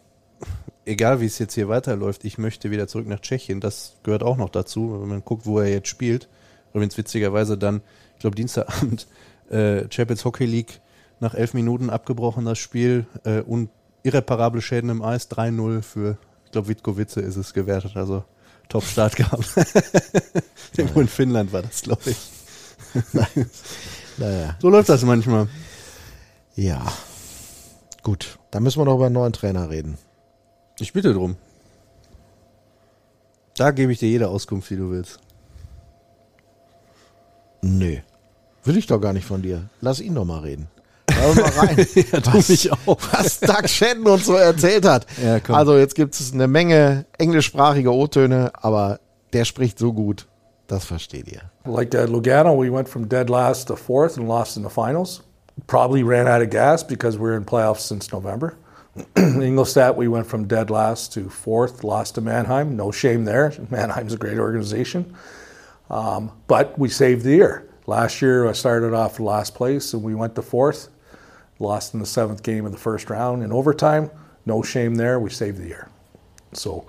egal wie es jetzt hier weiterläuft, ich möchte wieder zurück nach Tschechien, das gehört auch noch dazu, wenn man guckt, wo er jetzt spielt. Übrigens witzigerweise dann, ich glaube Dienstagabend, äh, Champions Hockey League nach elf Minuten abgebrochen das Spiel äh, und irreparable Schäden im Eis, 3-0 für, ich glaube Witkowice ist es gewertet, also Top-Start gehabt. Irgendwo in Finnland war das, glaube ich. Naja. So läuft das manchmal. Ja. Gut, dann müssen wir noch über einen neuen Trainer reden. Ich bitte drum. Da gebe ich dir jede Auskunft, die du willst. Nö. Will ich doch gar nicht von dir. Lass ihn doch mal reden. Hör mal rein. was, mich auch. was Doug Shannon uns so erzählt hat. Ja, also jetzt gibt es eine Menge englischsprachige O-Töne, aber der spricht so gut. Das versteht ihr. Like uh, Lugano, we went from dead last to fourth and lost in the finals. Probably ran out of gas because we're in playoffs since November. Ingolstadt, we went from dead last to fourth, lost to Mannheim. No shame there. Mannheim's a great organization. Um, but we saved the year. Last year, I started off last place and we went to fourth, lost in the seventh game of the first round in overtime. No shame there. We saved the year. So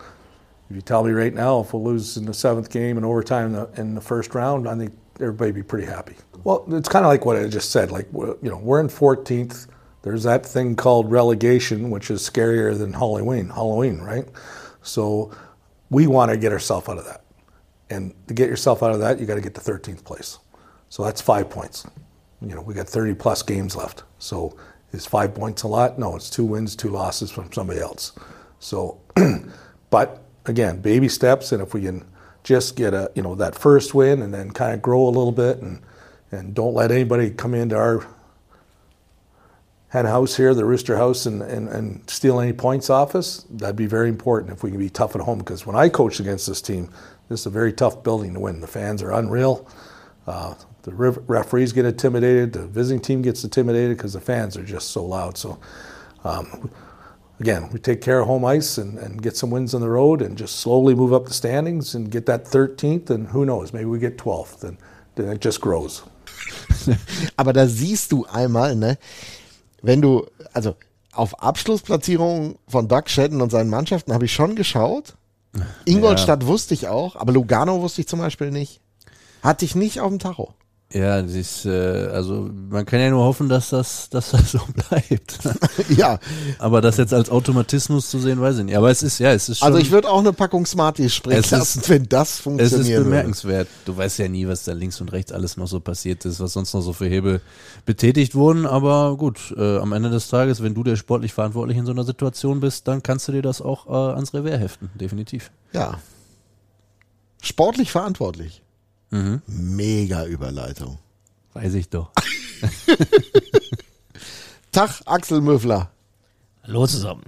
if you tell me right now, if we'll lose in the seventh game and overtime in the, in the first round, I think everybody be pretty happy. Well, it's kind of like what I just said. Like you know, we're in 14th. There's that thing called relegation, which is scarier than Halloween. Halloween, right? So we want to get ourselves out of that, and to get yourself out of that, you got to get to 13th place. So that's five points. You know, we got 30 plus games left. So is five points a lot? No, it's two wins, two losses from somebody else. So, but again, baby steps, and if we can just get a you know that first win and then kind of grow a little bit, and and don't let anybody come into our hen house here, the rooster house, and, and, and steal any points off us, that'd be very important if we can be tough at home. Because when I coached against this team, this is a very tough building to win. The fans are unreal. Uh, the ref- referees get intimidated. The visiting team gets intimidated because the fans are just so loud. So, um, again, we take care of home ice and, and get some wins on the road and just slowly move up the standings and get that 13th. And who knows, maybe we get 12th. And then it just grows. Aber da siehst du einmal, ne, wenn du, also auf Abschlussplatzierungen von Doug Shedden und seinen Mannschaften habe ich schon geschaut. Ingolstadt wusste ich auch, aber Lugano wusste ich zum Beispiel nicht. Hatte ich nicht auf dem Tacho. Ja, das ist, äh, also man kann ja nur hoffen, dass das, dass das so bleibt. ja, Aber das jetzt als Automatismus zu sehen, weiß ich nicht. Aber es ist, ja, es ist schon, also ich würde auch eine Packung Smarties springen Es ist- lassen, wenn das es funktioniert. ist bemerkenswert. Du weißt ja nie, was da links und rechts alles noch so passiert ist, was sonst noch so für Hebel betätigt wurden. Aber gut, äh, am Ende des Tages, wenn du der sportlich verantwortlich in so einer Situation bist, dann kannst du dir das auch äh, ans Revers heften, definitiv. Ja. Sportlich verantwortlich. Mhm. Mega Überleitung. Weiß ich doch. Tag, Axel Möfler. Hallo zusammen.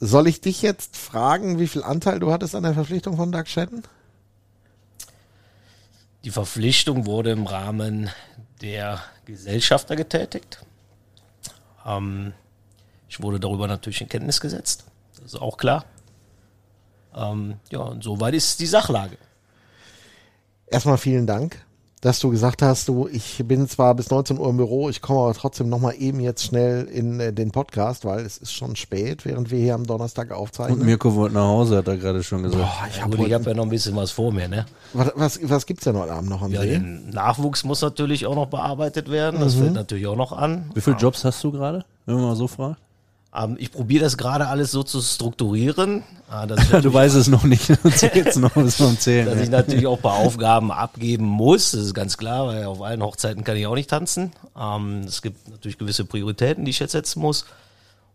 Soll ich dich jetzt fragen, wie viel Anteil du hattest an der Verpflichtung von Doug Shedden? Die Verpflichtung wurde im Rahmen der Gesellschafter getätigt. Ähm, ich wurde darüber natürlich in Kenntnis gesetzt. Das ist auch klar. Ähm, ja, und soweit ist die Sachlage. Erstmal vielen Dank, dass du gesagt hast, du, ich bin zwar bis 19 Uhr im Büro, ich komme aber trotzdem nochmal eben jetzt schnell in äh, den Podcast, weil es ist schon spät, während wir hier am Donnerstag aufzeichnen. Und Mirko wollte nach Hause, hat er gerade schon gesagt. Boah, ich Ja, hab habe ja noch ein bisschen was vor mir, ne? was, was, was gibt's denn heute Abend noch am Ja, See? den Nachwuchs muss natürlich auch noch bearbeitet werden. Das fällt natürlich auch noch an. Wie viele Jobs hast du gerade, wenn man mal so fragt? Ähm, ich probiere das gerade alles so zu strukturieren, äh, dass ich du weißt es noch nicht. Zählst noch bis zum Zählen. dass ich natürlich auch ein paar Aufgaben abgeben muss. Das ist ganz klar, weil auf allen Hochzeiten kann ich auch nicht tanzen. Ähm, es gibt natürlich gewisse Prioritäten, die ich jetzt setzen muss.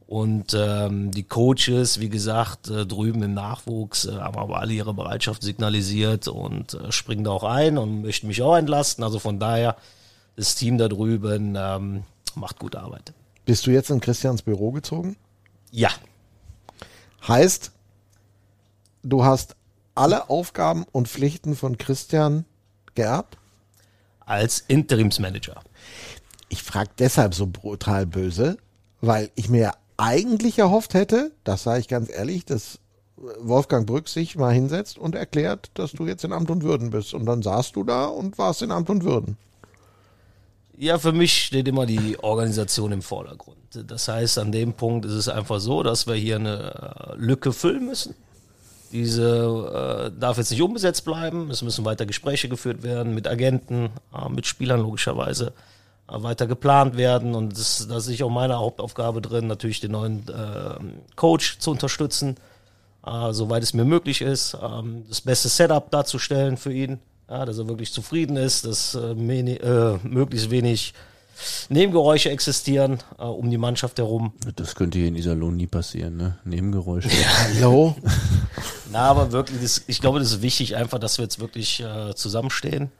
Und ähm, die Coaches, wie gesagt, äh, drüben im Nachwuchs, äh, haben aber alle ihre Bereitschaft signalisiert und äh, springen da auch ein und möchten mich auch entlasten. Also von daher, das Team da drüben ähm, macht gute Arbeit. Bist du jetzt in Christians Büro gezogen? Ja, Heißt, du hast alle Aufgaben und Pflichten von Christian geerbt? als Interimsmanager. Ich frage deshalb so brutal böse, weil ich mir eigentlich erhofft hätte, das sage ich ganz ehrlich, dass Wolfgang Brück sich mal hinsetzt und erklärt, dass du jetzt in Amt und Würden bist. Und dann saßt du da und warst in Amt und Würden. Ja, für mich steht immer die Organisation im Vordergrund. Das heißt, an dem Punkt ist es einfach so, dass wir hier eine äh, Lücke füllen müssen. Diese äh, darf jetzt nicht unbesetzt bleiben. Es müssen weiter Gespräche geführt werden mit Agenten, äh, mit Spielern logischerweise, äh, weiter geplant werden. Und da ich auch meine Hauptaufgabe drin, natürlich den neuen äh, Coach zu unterstützen, äh, soweit es mir möglich ist, ähm, das beste Setup darzustellen für ihn, ja, dass er wirklich zufrieden ist, dass äh, äh, möglichst wenig Nebengeräusche existieren äh, um die Mannschaft herum. Das könnte hier in Iserlohn nie passieren, ne? Nebengeräusche. Hallo? Na, aber wirklich, das, ich glaube, das ist wichtig einfach, dass wir jetzt wirklich äh, zusammenstehen.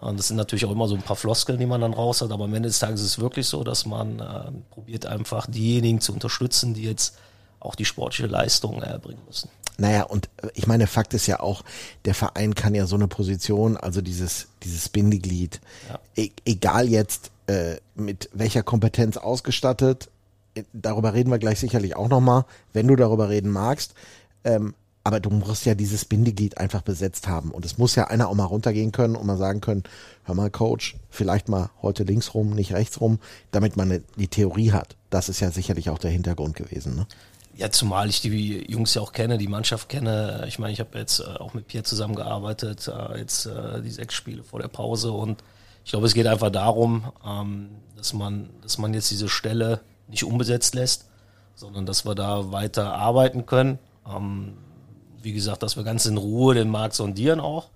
Und das sind natürlich auch immer so ein paar Floskeln, die man dann raus hat, aber am Ende des Tages ist es wirklich so, dass man äh, probiert einfach diejenigen zu unterstützen, die jetzt auch die sportliche Leistung erbringen müssen. Naja, und äh, ich meine, Fakt ist ja auch, der Verein kann ja so eine Position, also dieses, dieses Bindeglied, Ja. e egal jetzt äh, mit welcher Kompetenz ausgestattet, äh, darüber reden wir gleich sicherlich auch nochmal, wenn du darüber reden magst, ähm, aber du musst ja dieses Bindeglied einfach besetzt haben und es muss ja einer auch mal runtergehen können und mal sagen können, hör mal Coach, vielleicht mal heute links rum, nicht rechts rum, damit man die Theorie hat. Das ist ja sicherlich auch der Hintergrund gewesen. Ne? Ja, zumal ich die Jungs ja auch kenne, die Mannschaft kenne. Ich meine, ich habe jetzt äh, auch mit Pierre zusammengearbeitet, äh, jetzt äh, die sechs Spiele vor der Pause und ich glaube, es geht einfach darum, ähm, dass man, dass man jetzt diese Stelle nicht unbesetzt lässt, sondern dass wir da weiter arbeiten können. Ähm, wie gesagt, dass wir ganz in Ruhe den Markt sondieren auch,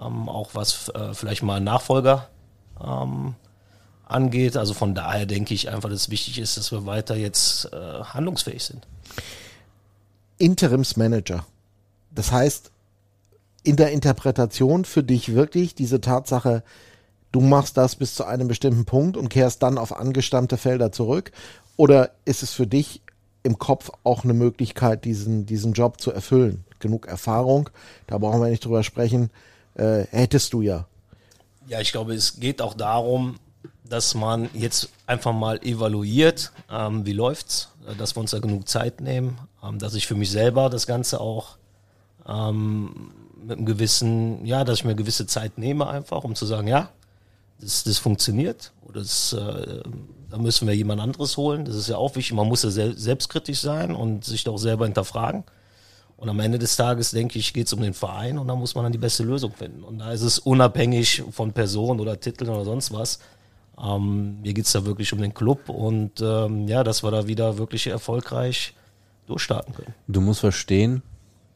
ähm, auch was vielleicht mal Nachfolger angeht. Also von daher denke ich einfach, dass es wichtig ist, dass wir weiter jetzt äh, handlungsfähig sind. Interimsmanager. Das heißt, in der Interpretation für dich wirklich diese Tatsache, du machst das bis zu einem bestimmten Punkt und kehrst dann auf angestammte Felder zurück? Oder ist es für dich im Kopf auch eine Möglichkeit, diesen, diesen Job zu erfüllen? Genug Erfahrung, da brauchen wir nicht drüber sprechen, äh, hättest du ja. Ja, ich glaube, es geht auch darum, dass man jetzt einfach mal evaluiert, ähm, wie läuft's, dass wir uns da genug Zeit nehmen, ähm, dass ich für mich selber das Ganze auch ähm, mit einem gewissen, ja, dass ich mir gewisse Zeit nehme einfach, um zu sagen, ja, das, das funktioniert oder das, äh, da müssen wir jemand anderes holen. Das ist ja auch wichtig. Man muss ja sel selbstkritisch sein und sich doch selber hinterfragen. Und am Ende des Tages, denke ich, geht es um den Verein und da muss man dann die beste Lösung finden. Und da ist es unabhängig von Person oder Titeln oder sonst was. Ähm, mir geht's da wirklich um den Club und ähm, ja, dass wir da wieder wirklich erfolgreich durchstarten können. Du musst verstehen,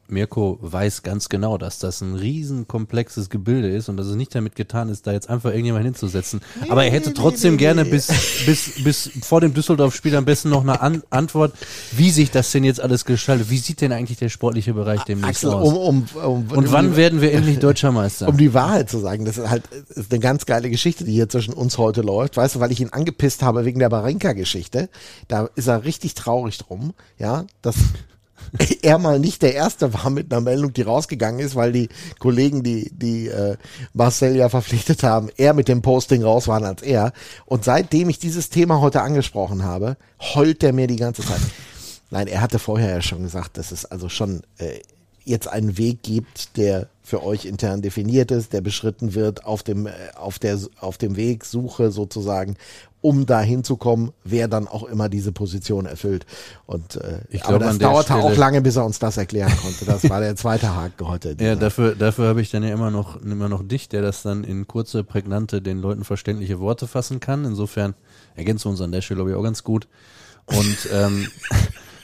Mirko weiß ganz genau, dass das ein riesen komplexes Gebilde ist und dass es nicht damit getan ist, da jetzt einfach irgendjemand hinzusetzen. Aber er hätte trotzdem gerne bis, bis, bis vor dem Düsseldorf-Spiel am besten noch eine An Antwort, wie sich das denn jetzt alles gestaltet. Wie sieht denn eigentlich der sportliche Bereich demnächst Axel, aus? um, um, um, und wann werden wir endlich Deutscher Meister? Um die Wahrheit zu sagen, das ist halt ist eine ganz geile Geschichte, die hier zwischen uns heute läuft. Weißt du, weil ich ihn angepisst habe wegen der Barenka-Geschichte. Da ist er richtig traurig drum, ja, dass er mal nicht der Erste war mit einer Meldung, die rausgegangen ist, weil die Kollegen, die, die äh, Marcel ja verpflichtet haben, eher mit dem Posting raus waren als er. Und seitdem ich dieses Thema heute angesprochen habe, heult er mir die ganze Zeit. Nein, er hatte vorher ja schon gesagt, dass es also schon äh, jetzt einen Weg gibt, der für euch intern definiert ist, der beschritten wird auf dem, äh, auf der, auf dem Weg, Suche sozusagen, um da hinzukommen, wer dann auch immer diese Position erfüllt. Und äh, Ich aber glaube, das dauerte auch Stelle- lange, bis er uns das erklären konnte. Das war der zweite Haken heute. Ja, dafür, dafür habe ich dann ja immer noch, immer noch dich, der das dann in kurze, prägnante, den Leuten verständliche Worte fassen kann. Insofern ergänzen wir uns an der Stelle, glaube ich, auch ganz gut. Und ähm,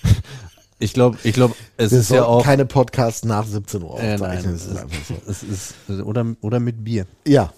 ich glaube, ich glaube, es Wir ist ja auch. keine Podcasts nach 17 Uhr äh, aufzeichnen. nein, das ist so. es ist, oder, oder mit Bier. Ja,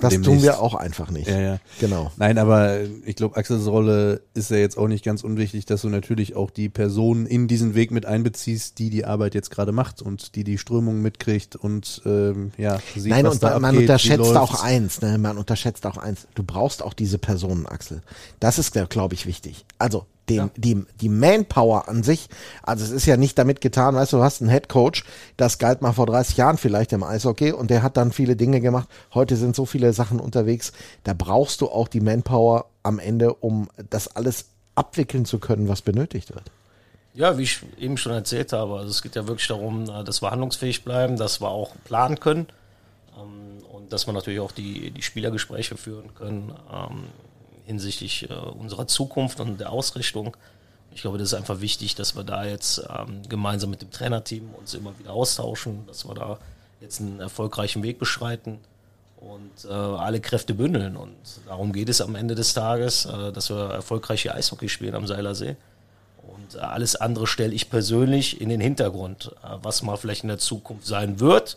Das tun demnächst. wir auch einfach nicht. Ja, ja. Genau. Nein, aber ich glaube, Axels Rolle ist ja jetzt auch nicht ganz unwichtig, dass du natürlich auch die Person in diesen Weg mit einbeziehst, die die Arbeit jetzt gerade macht und die die Strömung mitkriegt und ähm, ja, sieht, Nein, was und da man, man abgeht, unterschätzt auch eins, ne? Man unterschätzt auch eins. Du brauchst auch diese Personen, Axel. Das ist, glaube ich, wichtig. Also dem, die, die Manpower an sich, also es ist ja nicht damit getan, weißt du, du hast einen Head Coach, das galt mal vor 30 Jahren vielleicht im Eishockey und der hat dann viele Dinge gemacht. Heute sind so viele Sachen unterwegs. Da brauchst du auch die Manpower am Ende, um das alles abwickeln zu können, was benötigt wird. Ja, wie ich eben schon erzählt habe, also es geht ja wirklich darum, äh, dass wir handlungsfähig bleiben, dass wir auch planen können ähm, und dass wir natürlich auch die, die Spielergespräche führen können ähm, hinsichtlich äh, unserer Zukunft und der Ausrichtung. Ich glaube, das ist einfach wichtig, dass wir da jetzt ähm, gemeinsam mit dem Trainerteam uns immer wieder austauschen, dass wir da jetzt einen erfolgreichen Weg beschreiten und äh, alle Kräfte bündeln. Und darum geht es am Ende des Tages, äh, dass wir erfolgreich hier Eishockey spielen am Seilersee. Und äh, alles andere stelle ich persönlich in den Hintergrund. Äh, was mal vielleicht in der Zukunft sein wird,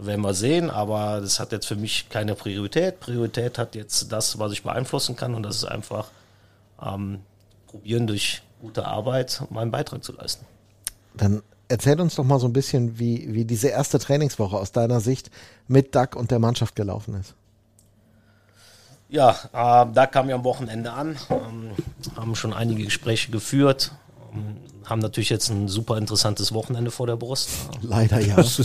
werden wir sehen. Aber das hat jetzt für mich keine Priorität. Priorität hat jetzt das, was ich beeinflussen kann. Und das ist einfach ähm, probieren, durch gute Arbeit meinen Beitrag zu leisten. Dann erzähl uns doch mal so ein bisschen, wie, wie diese erste Trainingswoche aus deiner Sicht mit Duck und der Mannschaft gelaufen ist. Ja, äh, da kamen wir am Wochenende an, ähm, haben schon einige Gespräche geführt, ähm, haben natürlich jetzt ein super interessantes Wochenende vor der Brust. Leider ja. Das,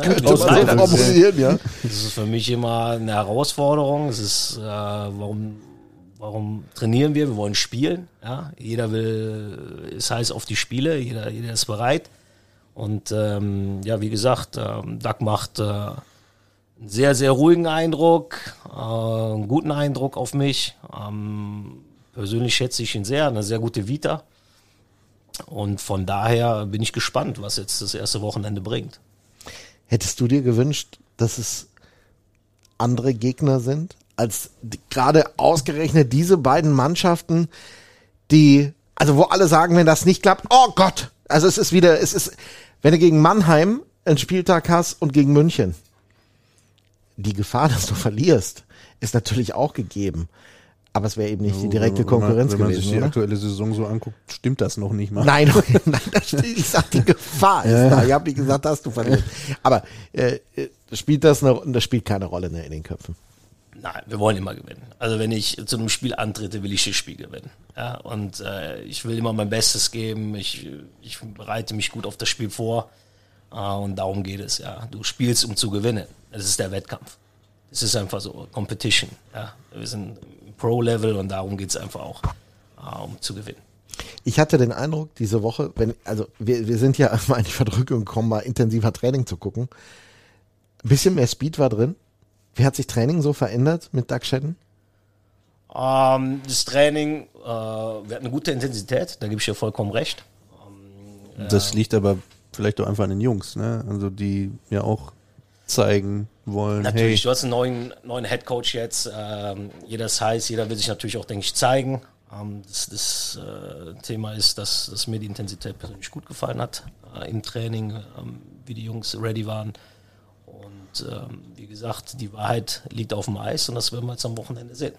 könnte das man so leider. formulieren, ja. Das ist für mich immer eine Herausforderung. Es ist, äh, warum, warum trainieren wir? Wir wollen spielen. Ja? Jeder will, ist heiß auf die Spiele, jeder, jeder ist bereit. Und ähm, ja, wie gesagt, ähm, Doug macht äh, einen sehr, sehr ruhigen Eindruck, äh, einen guten Eindruck auf mich. Ähm, persönlich schätze ich ihn sehr, eine sehr gute Vita. Und von daher bin ich gespannt, was jetzt das erste Wochenende bringt. Hättest du dir gewünscht, dass es andere Gegner sind, als gerade ausgerechnet diese beiden Mannschaften, die, also wo alle sagen, wenn das nicht klappt, oh Gott, also es ist wieder, es ist, wenn du gegen Mannheim einen Spieltag hast und gegen München, die Gefahr, dass du verlierst, ist natürlich auch gegeben. Aber es wäre eben nicht die direkte Wenn man- Konkurrenz Wenn man sich gewesen, die oder? aktuelle Saison so anguckt, stimmt das noch nicht mal. Nein, nein, das steht, ich sag, die Gefahr ist da. Ich habe nicht gesagt, dass du verlierst. Aber äh, äh, spielt das eine, das spielt keine Rolle ne, in den Köpfen. Nein, wir wollen immer gewinnen. Also wenn ich zu einem Spiel antrete, will ich das Spiel gewinnen. Ja, und äh, ich will immer mein Bestes geben. Ich, ich bereite mich gut auf das Spiel vor. Äh, und darum geht es. Ja, du spielst, um zu gewinnen. Das ist der Wettkampf. Es ist einfach so Competition. Ja, wir sind Pro-Level und darum geht es einfach auch, äh, um zu gewinnen. Ich hatte den Eindruck, diese Woche, wenn, also wir, wir sind ja mal in die Verdrückung gekommen, mal intensiver Training zu gucken. Ein bisschen mehr Speed war drin. Wie hat sich Training so verändert mit Doug Shedden? Ähm, das Training, äh, wir hatten eine gute Intensität, da gebe ich dir vollkommen recht. Das liegt aber vielleicht auch einfach an den Jungs, ne? Also die ja auch zeigen wollen, Natürlich, du hey, hast einen neuen, neuen Head Coach jetzt. Ähm, jeder ist heiß, jeder will sich natürlich auch, denke ich, zeigen. Ähm, das das äh, Thema ist, dass, dass mir die Intensität persönlich gut gefallen hat äh, im Training, ähm, wie die Jungs ready waren. Und ähm, wie gesagt, die Wahrheit liegt auf dem Eis und das werden wir jetzt am Wochenende sehen.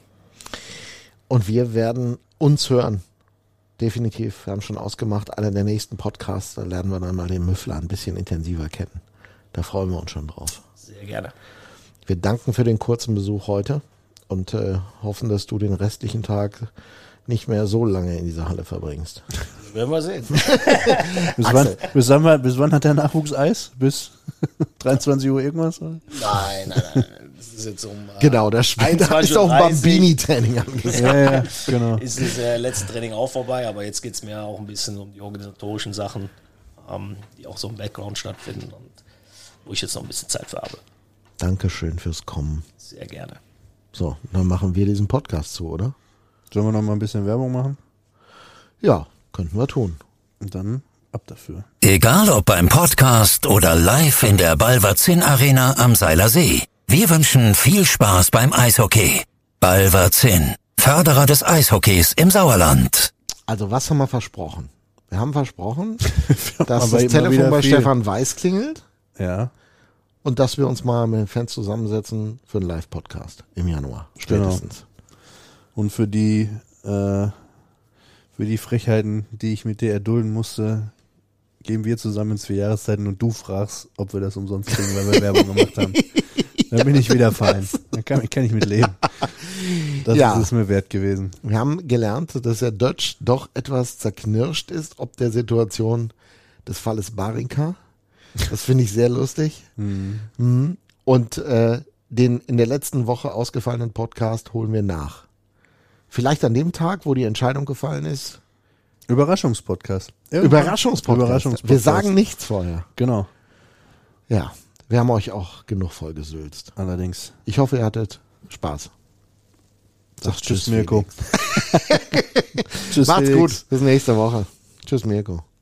Und wir werden uns hören. Definitiv. Wir haben schon ausgemacht, einer der nächsten Podcasts, da lernen wir dann mal den Müffler ein bisschen intensiver kennen. Da freuen wir uns schon drauf. Sehr gerne. Wir danken für den kurzen Besuch heute und äh, hoffen, dass du den restlichen Tag nicht mehr so lange in dieser Halle verbringst. Das werden wir sehen. bis wann, bis, wann, bis wann hat der Nachwuchs Eis? Bis 23 Uhr irgendwas? nein, nein, nein. Das ist jetzt um. äh, Genau, da spielt da 21:30 ist auch Bambini-Training angesagt. Ja, ja, genau. ist das äh, letzte Training auch vorbei, aber jetzt geht es mir auch ein bisschen um die organisatorischen Sachen, ähm, die auch so im Background stattfinden und wo ich jetzt noch ein bisschen Zeit für habe. Dankeschön fürs Kommen. Sehr gerne. So, dann machen wir diesen Podcast zu, oder? Sollen wir noch mal ein bisschen Werbung machen? Ja, könnten wir tun. Und dann ab dafür. Egal ob beim Podcast oder live in der Balverzin Arena am Seiler See. Wir wünschen viel Spaß beim Eishockey. Balverzin, Förderer des Eishockeys im Sauerland. Also, was haben wir versprochen? Wir haben versprochen, dass das Telefon bei viel. Stefan Weiß klingelt Ja. und dass wir uns mal mit den Fans zusammensetzen für einen Live-Podcast im Januar spätestens. Und für die, äh, für die Frechheiten, die ich mit dir erdulden musste, gehen wir zusammen ins vier Jahreszeiten und du fragst, ob wir das umsonst kriegen, weil wir Werbung gemacht haben. Da bin ich wieder fein. Da kann, kann ich mit leben. Das Ja. ist mir wert gewesen. Wir haben gelernt, dass der Dutch doch etwas zerknirscht ist, ob der Situation des Falles Barinka. Das finde ich sehr lustig. Mhm. Und äh, den in der letzten Woche ausgefallenen Podcast holen wir nach. Vielleicht an dem Tag, wo die Entscheidung gefallen ist. Überraschungspodcast. Überraschungspodcast. Überraschungspodcast. Wir sagen nichts vorher. Genau. Ja, wir haben euch auch genug vollgesülzt. Allerdings. Ich hoffe, ihr hattet Spaß. Sag tschüss, tschüss, Mirko. tschüss, Macht's Felix. gut. Bis nächste Woche. Tschüss, Mirko.